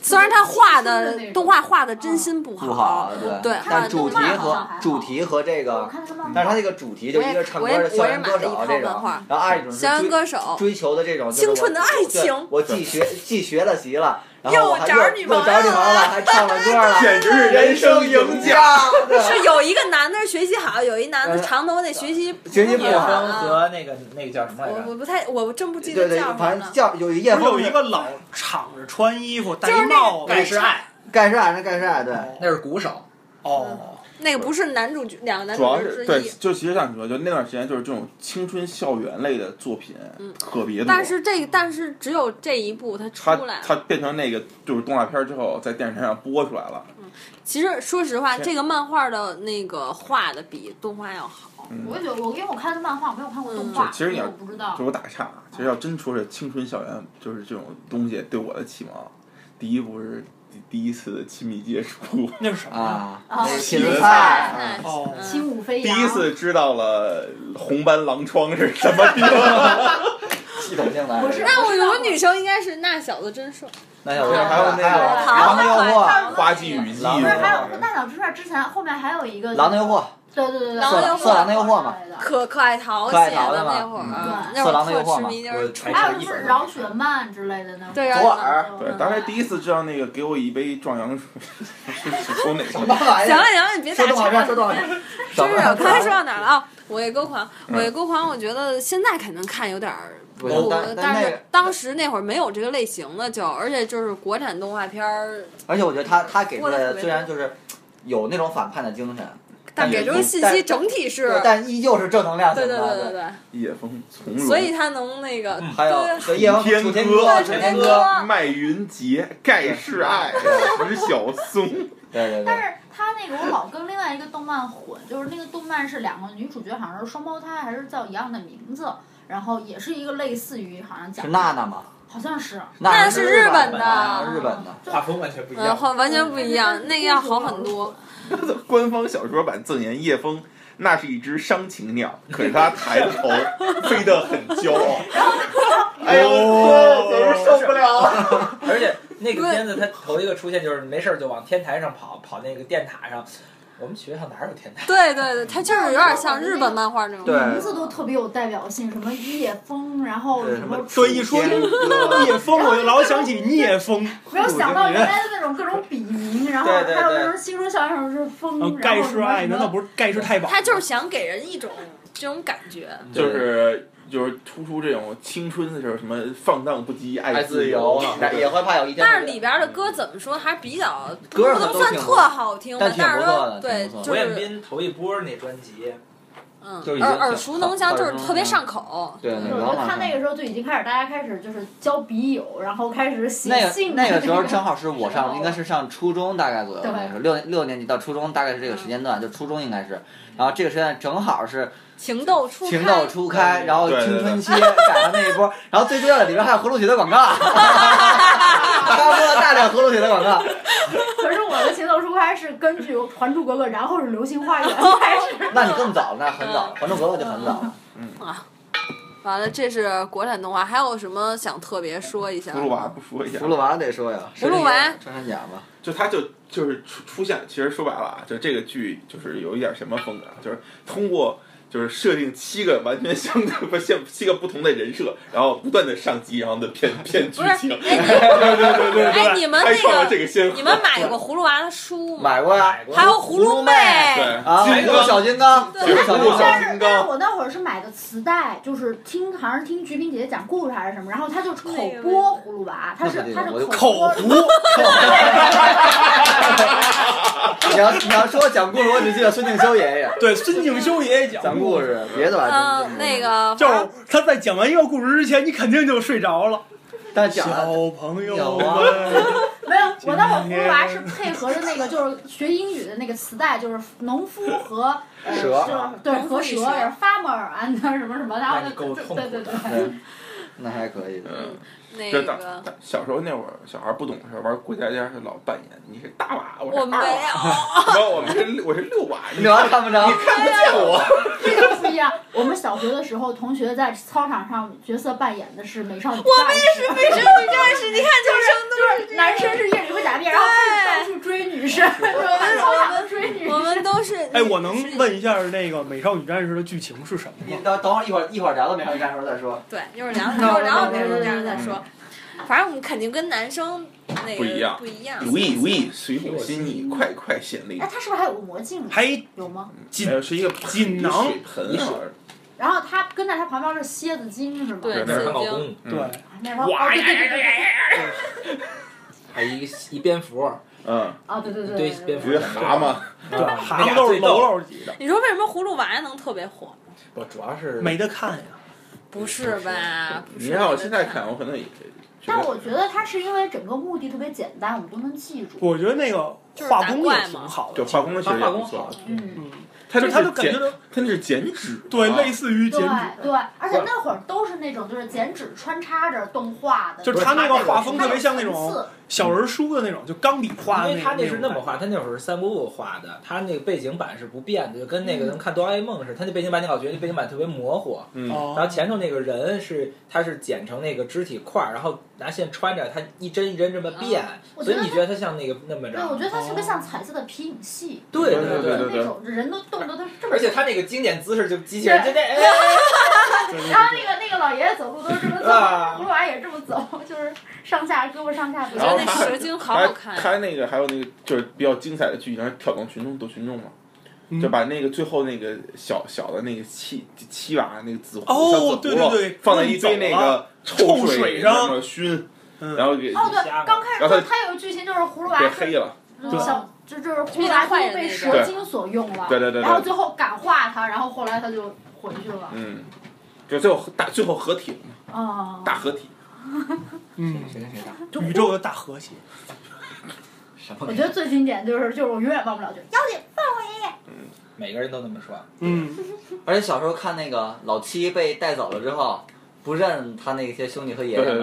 虽然他画的的动画画的真心不不好，对对但主题和主题和这个，但是他这个主题就一个唱歌的校园歌手这种，然后二一种是追歌手，追求的这种青春的爱情我既学既学了习了，然后我还又找女朋友又找女朋友了，还唱了歌了，简直是人生赢家。(laughs) 对是有一个男的学习好，有一男的长头那学习学习不好和那个那个叫什么来着？我我不太，我真不记对对得叫，什么了反正。叫有一叶有一个老敞着穿衣服、戴帽子盖世爱，盖世爱那盖世爱对。那是鼓手。哦，那个不是男主角，两个男主角之是对，一。就其实像你说，就那段时间就是这种青春校园类的作品特别多。但是这个，但是只有这一部它它出来了。它变成那个就是动画片之后，在电视台上播出来了。其实说实话，这个漫画的那个画的比动画要好。我也觉得，我因为我看的是漫画，我没有看过动画，嗯其实你要我不知道就。我打个岔啊，其实要真说是青春校园，就是这种东西对我的启蒙，第一部是第第一次的亲密接触，(laughs) 那是什么？啊，啊那是芹芹菜菜，哦，轻舞飞第。一次知道了红斑狼疮是什么病。(laughs) 系统性的。不是那我有个女生应该是那小子真帅，那小子还有那个狼的诱惑，花季雨季狼不是，还有的大小之帅之前后面还有一个狼的诱惑，对对对对，狼的诱惑色狼的诱惑嘛可可爱淘可爱写淘的那会儿啊，嗯那会色狼的儿特痴诱惑嘛我迷就是还还有就是饶雪漫之类的呢。对左耳对，当时第一次知道那个给我一杯壮阳水，(laughs) 是哪什个？么玩意儿？行了行了，你别打说动画片，岔说。动画片。真是，刚才说到哪儿了啊？我也歌狂，我也歌狂，我觉得现在肯定看有点儿但，是当时那会儿没有这个类型的就，而且就是国产动画片儿，而且我觉得他他给出来的虽然就是有那种反叛的精神，但给出的信息整体是，但依旧是正能量型对。对对对对，叶风从容，所以他能那个，还有对对夜王天楚天歌歌，楚天歌楚天歌，麦云杰、盖世爱、石小松，(laughs) 对对对，但是他那个我老跟另外一个动漫混，就是那个动漫是两个女主角好像是双胞胎，还是叫一样的名字，然后也是一个类似于好像讲是娜娜吗？好像是那是日日本的的，日本的。(laughs) 画风完全不一嗯，样。完完全不一样，那个要好很多。(laughs) 官方小说版赠言叶枫。那是一只伤情鸟，(laughs) 可是它抬着头飞得很骄傲。哎呦，我简直受不了了！而且那个片子它头一个出现就是没事儿就往天台上跑，跑那个电塔上。我们学校哪有天台？对对对，它就是有点像日本漫画那种。对名字都特别有代表性，什么叶枫，然后什么所以一说聂风，我就老想起聂风，没有想到原来的那种各种笔名，然后还有什么新说笑声是风，然后盖世爱，难道不是盖世太保？他就是想给人一种这种感觉。就是就是突出这种青春的时候，什么放荡不羁、爱爱自由也会怕有一天。但是里边的歌怎么说，还比较不歌不能算特好听吧但，是不错的说对胡彦是斌头一波那专辑，嗯耳耳熟能详，就是特别上口。对，我觉得他那个时候就已经开始，大家开始就是交笔友，然后开始写那个信。那个时候正好是我上，应该是上初中大概左右对那时候，六六年级到初中大概是这个时间段，就初中应该是，然后这个时间段正好是情窦初开，情窦初开，然后青春期赶上那一波，然后最重要的里边还有葫芦姐的广告，发布了大量葫芦姐的广告，可是我的情窦初开是根据《还珠格格》，然后是《流星花园》(laughs) 开始。那你更早，那很早，《还珠格格》就很早了。完了，这是国产动画，还有什么想特别说一下？葫芦娃不说一下葫，芦娃得说呀，葫芦娃穿山甲嘛，就他就就是出出现，其实说白了啊，就这个剧就是有一点什么风格，就是通过就是设定七个完全相对不相七个不同的人设，然后不断的上集，然后的骗 (laughs) 骗剧情，哎，(laughs) 你哎，你们那个，这个先河。你们买过葫芦娃的书吗？买过呀，还有葫芦妹，对啊，金葫芦小金刚，对葫芦小金刚，但是但是我那会儿是买的磁带，就是听好像是听菊萍姐姐讲故事还是什么，然后她就口播葫芦娃，她是她是口播胡，(laughs) 你要你要说讲故事，我只记得孙敬修爷爷对，孙敬修爷爷讲讲故事，别的吧，嗯，那个就是他在讲完一个故事之前，你肯定就睡着了。小但讲的朋友啊，(laughs) 没有，我那会儿葫芦娃是配合着那个就是学英语的那个磁带，就是农夫和呃蛇。就是对和蛇是，farmer and 什么什么，然后就对对对。对。(laughs) 那还可以的。嗯，那个小时候那会儿，小孩不懂的时候玩过家家是老扮演，你是大娃，我是我没二娃，然后我们是我是六娃，你女娃看不着，你看不见我。这个不一样。我们小学的时候，同学在操场上角色扮演的是美少女战士。我们也是美少女战士，你看就是就是男生是夜里会打猎，然后到处追女生，在操场上追女我们生。都是。哎，我能问一下那个《美少女战士》的剧情是什么你吗？等等会儿一会儿一会儿聊到美少女战士再说。对，一会儿聊，(laughs) 一会儿聊美少女战士再说。反正我们肯定跟男生那个不一样不一样。如意如意，随我心意，快快显灵哎，。他是不是还有个魔镜？还有吗？锦还有是一个锦囊水盆好然后他跟在他旁边是蝎子精是吗？对，那是刺激。汉堡公，嗯对，对对对对对，还有一个一蝙蝠，嗯，啊对对对对对蝙蝠蛤蟆，对，啊蛤蟆都是喽喽级的，你说为什么葫芦娃能特别火？不主要是没得看呀。不是吧？你让我现在看，我可能也但我觉得他是因为整个目的特别简单，我们都能记住。我觉得那个画工也挺好的，对画工其他实也不错画工好，，嗯，嗯，他就他就感觉他那是剪纸，对，啊类似于剪纸，对，而且那会儿都是那种就是剪纸穿插着动画的，就是他那个画风特别像那种小人书的那种，就钢笔画的。因为他那是那么画，他那会儿是三国部画的，他那个背景板是不变的，就跟那个咱们看哆啦 A 梦似的。他那背景板你老觉得那背景板特别模糊，嗯，哦然后前头那个人是他是剪成那个肢体块儿，然后拿线穿着，他一针一针这么变，所以你觉得他像那个那么着对，我？觉得他特别像彩色的皮影戏，对对对对对那种人都动得都这么，而且他那个经典姿势就机器人就这，哎 (laughs) 然后那个那个老爷爷走路都是这么走，啊。葫芦娃也这么走，就是上下胳膊上下我觉得那然后他蛇精好还好看。他那个还有那个就是比较精彩的剧情，是挑动群众斗群众嘛。嗯。就把那个最后那个小小的那个七七娃那个紫葫哦小紫对葫芦对。对放在一堆那个臭水水上面熏，嗯。然后给哦对，刚开始他他有个剧情就是葫芦娃给是黑了。嗯对小就就是葫芦娃最后被蛇精所用了，对对对对。然后最后感化他，然后后来他就回去了，嗯，就最后大最后合体了嘛，哦，大合体。嗯，谁跟谁打？宇宙的大和谐。(laughs) 什么我觉得最经典就是就是我永远忘不了，就是妖精放我爷爷，每个人都那么说。嗯，而且小时候看那个老七被带走了之后，不认他那些兄弟和爷爷肯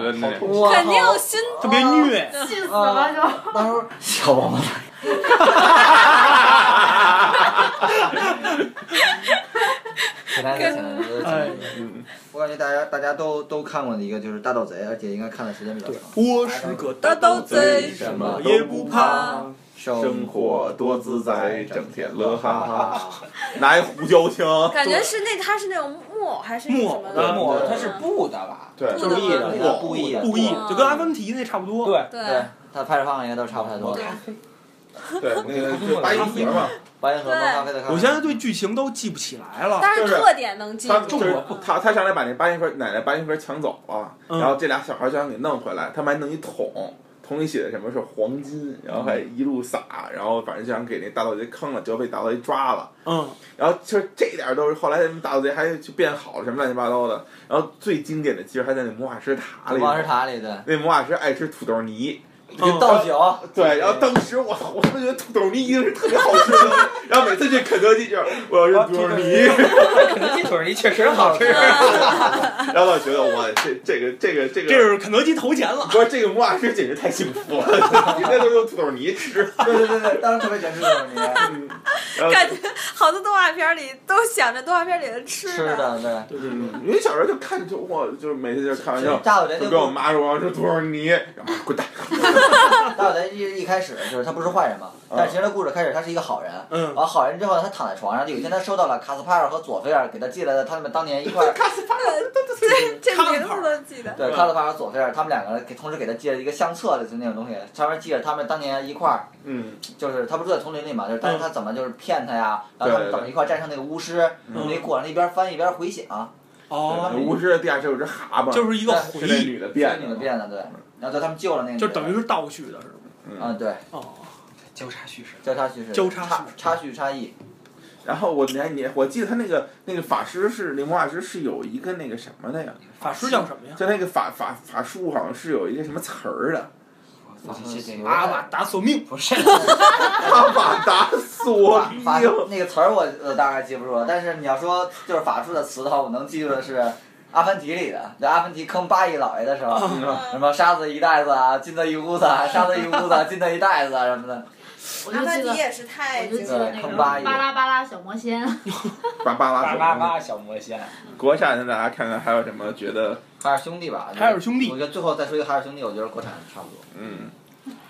定有心特别虐。气死了就。那时候小王八蛋。(laughs) 简单的，简单的，就是哎嗯，我感觉大家大家都都看过的一个就是《大盗贼》，而且应该看的时间比较长。我是个大盗贼什么也不怕。生活多自在，整天乐哈哈。拿一胡椒枪，感觉是那他是那种木偶还是木？木它是布的吧？对，布故意的那个故意的，故意嗯就跟阿凡提那差不多。对，对对，，他拍摄方法应该都差不太多。对，那个就八音盒嘛，白银河磨咖啡的咖啡。我现在对剧情都记不起来了。但是特点能记住。他就是他他上来把那八音盒奶奶八音盒抢走了，嗯然后这俩小孩就想给弄回来，他们还弄一桶。桶里写的什么是黄金，然后还一路撒，然后反正就想给那大盗贼坑了，结果被大盗贼抓了。嗯，然后就是这点儿都是后来大盗贼还就变好了，什么乱七八糟的。然后最经典的其实还在那魔法师塔里，魔法师塔里的那魔法师爱吃土豆泥，那个倒酒，对，然后当时我操，我他妈觉得土豆泥一定是特别好吃的，(laughs) 然后每次去肯德基就是我要吃土豆泥，肯德基土豆泥确实好吃。(laughs) 然后我觉得哇，这这个这个这个，这是肯德基投钱了。不是这个魔法师简直太幸福了，(laughs) 天天都用土豆泥吃，对对对对，当时特别喜欢吃土豆泥，嗯，然后感觉好多动画片里都想着动画片里的吃吃的对。嗯，因为小时候就看就哇，就是每次就是开玩笑，跟我妈说我要吃土豆泥，然后滚蛋，(laughs) 大盗贼一一开始就是他不是坏人嘛，但其实他故事开始他是一个好人，嗯，完好人之后呢，他躺在床上，有一天他收到了卡斯帕尔和佐菲尔给他寄来的他们当年一块儿，这名字都记得。对，卡斯帕尔和佐菲尔他们两个人给同时给他寄了一个相册的就那种东西，上面记着他们当年一块儿，嗯，就是他不是住在丛林里嘛，就是但是他怎么就是骗他呀，然后他们怎么一块儿战胜那个巫师，嗯。那过程一边翻一边回想，哦，巫师的地下室有只蛤蟆，就是一个对回忆，是那女的变变的，女的变的，对，然后在他们救了那个，就等于是倒叙的，是吗？嗯啊对，哦，交叉叙事。交叉叙事，交叉叙插插叙差异，然后我连你我记得他那个那个法师是那魔法师是有一个那个什么的呀，法师叫什么呀？就那个法法法术好像是有一个什么词儿的，阿瓦达索命。不是，阿瓦达索法命，那个词儿我呃大概记不住了，但是你要说就是法术的词的话，我能记住的是《阿凡提》里的，在阿凡提坑八亿老爷的时候，什么沙子一袋子啊，金 (laughs) 子一屋子啊，沙子一屋子，金子一袋子啊什么的。阿凡提也是太记经典了。得那个坑八亿巴拉巴拉小魔仙，巴巴拉巴拉巴小魔仙，国产的大家看看还有什么觉得？海尔兄弟吧，海尔兄弟。我觉得最后再说一个海尔兄弟，我觉得国产差不多。嗯，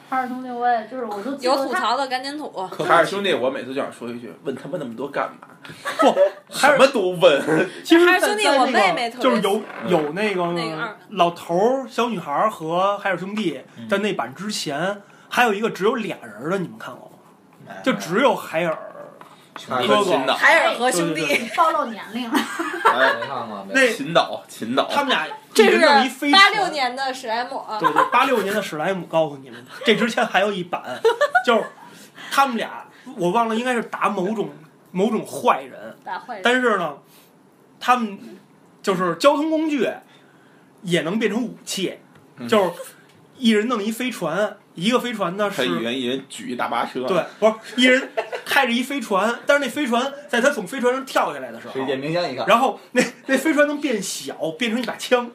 海尔兄弟我也就是我就有吐槽的赶紧吐。海尔兄弟，我每次就想说一句，问他们那么多干嘛？(laughs) 不，什么都问，其实在海尔兄弟我在那个妹妹特就是有有那个那个老头儿、小女孩儿和海尔兄弟在那版之前，还有一个只有俩人的，你们看过吗？就只有海尔一哥哥个秦导，海尔和兄弟，(laughs) 暴露年龄了，哎，没看过，没那秦导，秦导，他们俩这一人弄一是飞船。八六。年的史莱姆。对对，八六年的史莱姆，告诉你们，这之前还有一版，就是他们俩，我忘了应该是打某种某种坏人，打坏人。但是呢，他们就是交通工具也能变成武器，嗯。就是一人弄一飞船，一个飞船呢是他一人一人举一大巴车，对，不是一人开着一飞船，但是那飞船在他从飞船上跳下来的时候是，一电冰箱一个，然后那那飞船能变小，变成一把枪，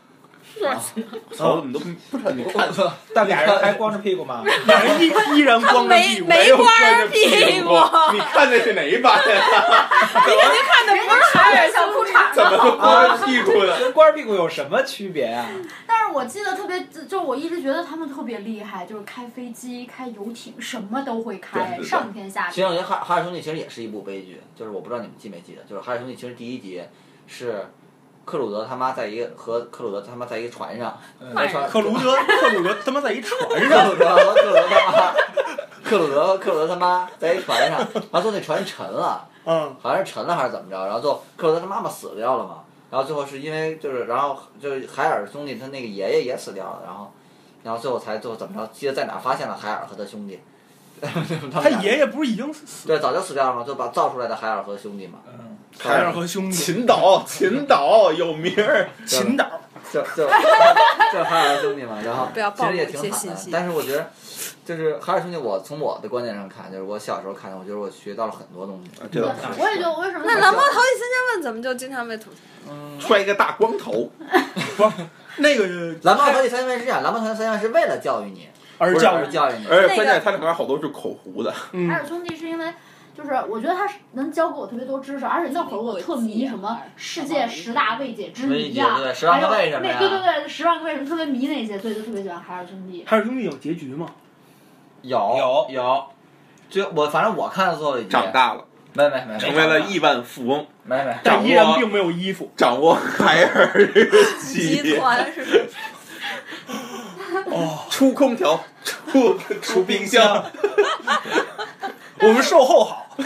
操，怎么都不知道你看但俩人还光着屁股吗？俩人依依然光着屁股，没有光着着屁股，你看的是哪一版呀？你肯定看的不是海尔小裤衩怎么都光着屁股的？跟光着屁股有什么区别呀？我记得特别，就我一直觉得他们特别厉害，就是开飞机、开游艇，什么都会开，上天下地其实。我觉得《海海尔兄弟》其实也是一部悲剧，就是我不知道你们记没记得，就是《哈尔兄弟》其实第一集是克鲁德他妈在一个和克鲁德他妈在一个船上，在船克鲁德克鲁德他妈在一船克上，鲁德和克鲁德他妈，克鲁德克鲁德他妈在一船上，然后最后那船沉了，嗯，好像是沉了还是怎么着，然后最后克鲁德他妈妈死掉了嘛，然后最后是因为就是然后就是海尔兄弟他那个爷爷也死掉了，然后然后最后才最后怎么着，记得在哪儿发现了海尔和他兄弟，(laughs) 他他爷爷不是已经死对早就死掉了嘛，就把造出来的海尔和兄弟嘛，嗯，海尔和兄弟。(laughs) 秦岛，秦岛有名儿。秦岛，就就就 (laughs) 海尔兄弟嘛，然后不要其实也挺惨的一些信息，但是我觉得就是海尔兄弟，我从我的观点上看，就是我小时候看的，我觉得我学到了很多东西。这倒我也觉得，为什么那蓝猫淘气三千问怎么就经常被吐槽？揣个大光头，(laughs) 那个蓝猫淘气三千问是这样，蓝猫淘气三千问是为了教育你，而教育，教育你。而且关键它里面好多是口胡的。嗯海，尔兄弟是因为，就是我觉得他是能教给我特别多知识，而且那会儿我特迷什么世界十大未解之谜呀、未解对十万个为什么呀还有那对对对，十万个为什么特别迷那些，所以就特别喜欢海尔兄弟。海尔兄弟有结局吗？有有有，就我反正我看的最后一集，长大了，没没没成为了亿万富翁，没没，但依然并没有衣服。掌握海尔这 (laughs) 个集，团是吧？哦，出空调，出出冰箱，(laughs) (laughs) 我们售后好。(laughs)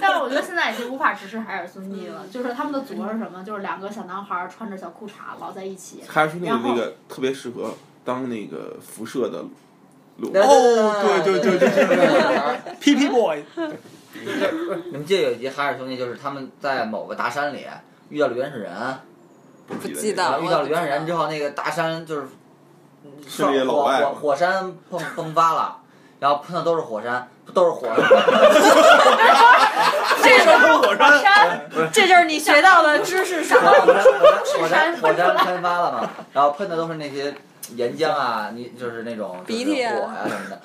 但是我觉得现在已经无法直视海尔兄弟了，就是他们的组合是什么？就是两个小男孩儿穿着小裤衩老在一起。海尔兄弟那个特别适合当那个辐射的。哦对对对对对对对。PP (laughs) boy，你们记得有一集海尔兄弟，就是他们在某个大山里遇到了原始人，不不记得然后遇到了原始人之后，那个大山就是是那些老火外火火山迸迸发了，然后喷的都是火山，都是火。(laughs) 这是火山，这就是你学到的知识少。火山火山火山喷发了嘛，然后喷的都是那些岩浆啊，你就是那种就是鼻涕啊火呀、什么的，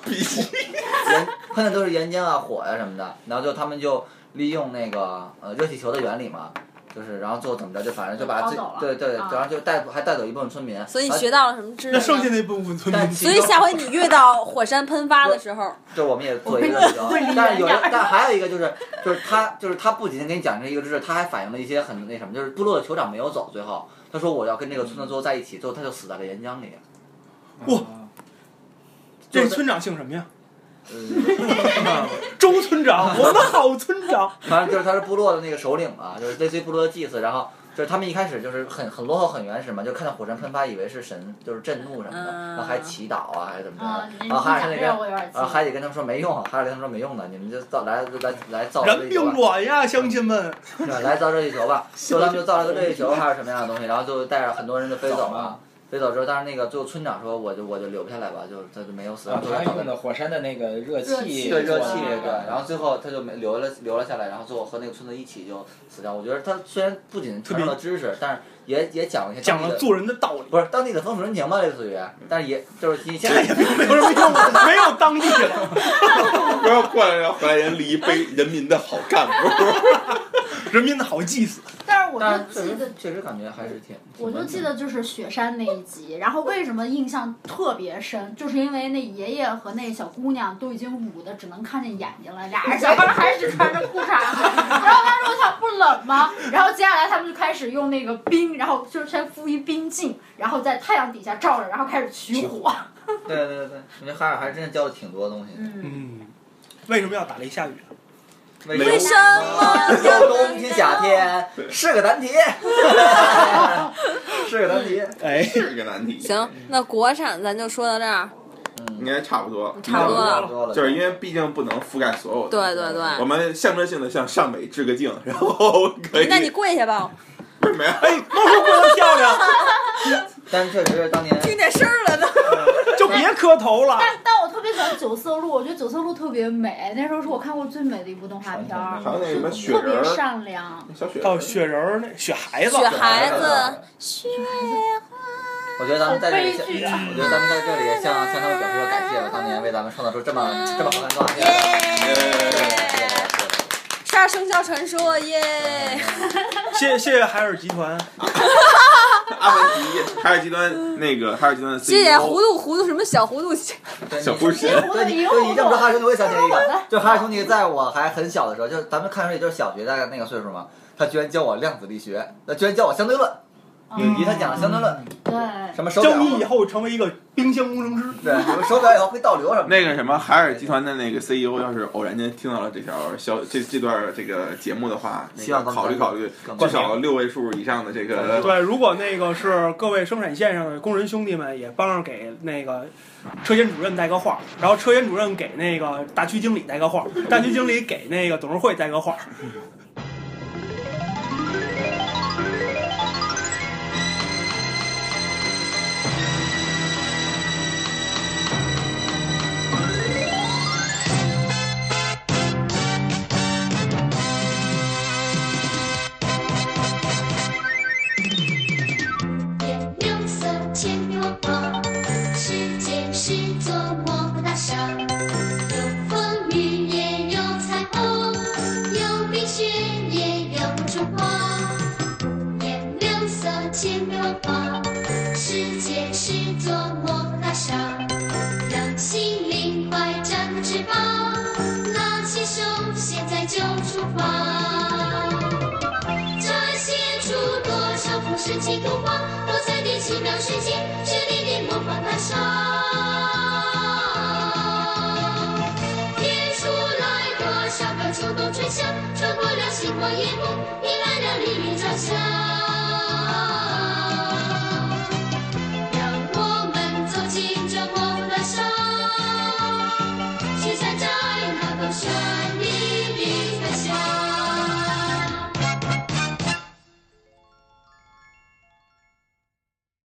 岩喷的都是岩浆啊、火呀、什么的，然后就他们就利用那个呃热气球的原理嘛。就是，然后最后怎么着，就反正就把对对，啊然后就带还带走一部分村民。所以你学到了什么知识？那剩下那部分村民，所以下回你遇到火山喷发的时候，就我们也做一个这个，但是有一个，但还有一个就是，就是他就是他不仅给你讲这一个知识，他还反映了一些很那什么，就是部落的酋长没有走，最后他说我要跟这个村子最后在一起，最后他就死在了岩浆里。哇这村长姓什么呀？嗯，周村长，(laughs) 我们的好村长。反正就是他是部落的那个首领嘛，就是类似于部落的祭祀，然后。就是他们一开始就是很很落后很原始嘛，就看到火山喷发以为是神，就是震怒什么的，嗯然后还祈祷啊还是怎么啊着，，然后海尔那你讲这个我有点记然后海底跟他们说没用，海尔跟他们说没用的，你们就造来来来造人命这个吧。软呀，乡亲们。(laughs) 来造热气球吧，(laughs) 最后他们就造了个热气球还是什么样的东西，然后就带着很多人就飞走了。飞走之后，但是那个最后村长说，我就我就留不下来吧，就他就没有死。啊，最后找到他用的火山的那个热热气，对热气对对，然后最后他就没留了留了下来，然后最后和那个村子一起就死掉。我觉得他虽然不仅传授了知识，但是也也讲了一些讲了做人的道理，不是当地的风土人情吧，类似于，但是也就是你现在这也并没有什么用，没有当地了。(laughs) 不要过来让荷兰人立一杯人民的好干部。(laughs) 人民的好祭司。但是我就记得确实感觉还是挺。挺我就记得就是雪山那一集，然后为什么印象特别深，就是因为那爷爷和那小姑娘都已经捂的只能看见眼睛了，俩人小孩还是穿着裤衩子，(laughs) 然后他说他不冷吗？然后接下来他们就开始用那个冰，然后就是先敷一冰镜，然后在太阳底下照着，然后开始取火。对对对对，我觉得海尔还真的教了挺多东西的。嗯，嗯，为什么要打雷下雨啊？为为什么有冬天夏天是个难题，(laughs) 是个难题。哎，是个难题。行，那国产咱就说到这儿。嗯，应该差不多，差不多了。就是因为毕竟不能覆盖所有。对对对，我们象征性的向上美致个敬，然后可以。那你跪下吧，为什么呀？哎，猫叔过得漂亮，(laughs) 但确实当年听见声儿了都。就别磕头了。但但我特别喜欢九色鹿，我觉得九色鹿特别美，那时候是我看过最美的一部动画片儿，还有那什么特别，善良。小雪人儿，雪人儿那雪孩子，雪孩子子，雪花我觉得咱们在这里我觉得咱们在这里向向他们表示感谢吧，当年为咱们创造出这么这么好看的动画片。耶！十二生肖传说耶！谢谢谢海尔集团，阿凡提，海尔集团那个海尔集团的 CEO，谢谢糊涂糊涂什么小糊涂，对小糊涂，对你对你这么说，哈尔兄弟，我也想起来一个，就哈尔兄弟在我还很小的时候，就咱们看出也就是小学的那个岁数嘛，他居然教我量子力学，他居然教我相对论，有一集他讲了相对论，对，什么手表教，你以后成为一个冰箱工程师。对，有手表以后会倒流什么的。那个什么海尔集团的那个 CEO，要是偶然间听到了这条消这这段这个节目的话，那个希望他们考虑考虑，更至少六位数以上的这个对，如果那个是各位生产线上的工人兄弟们，也帮着给那个车间主任带个话，然后车间主任给那个大区经理带个话，大区经理给那个董事会带个话。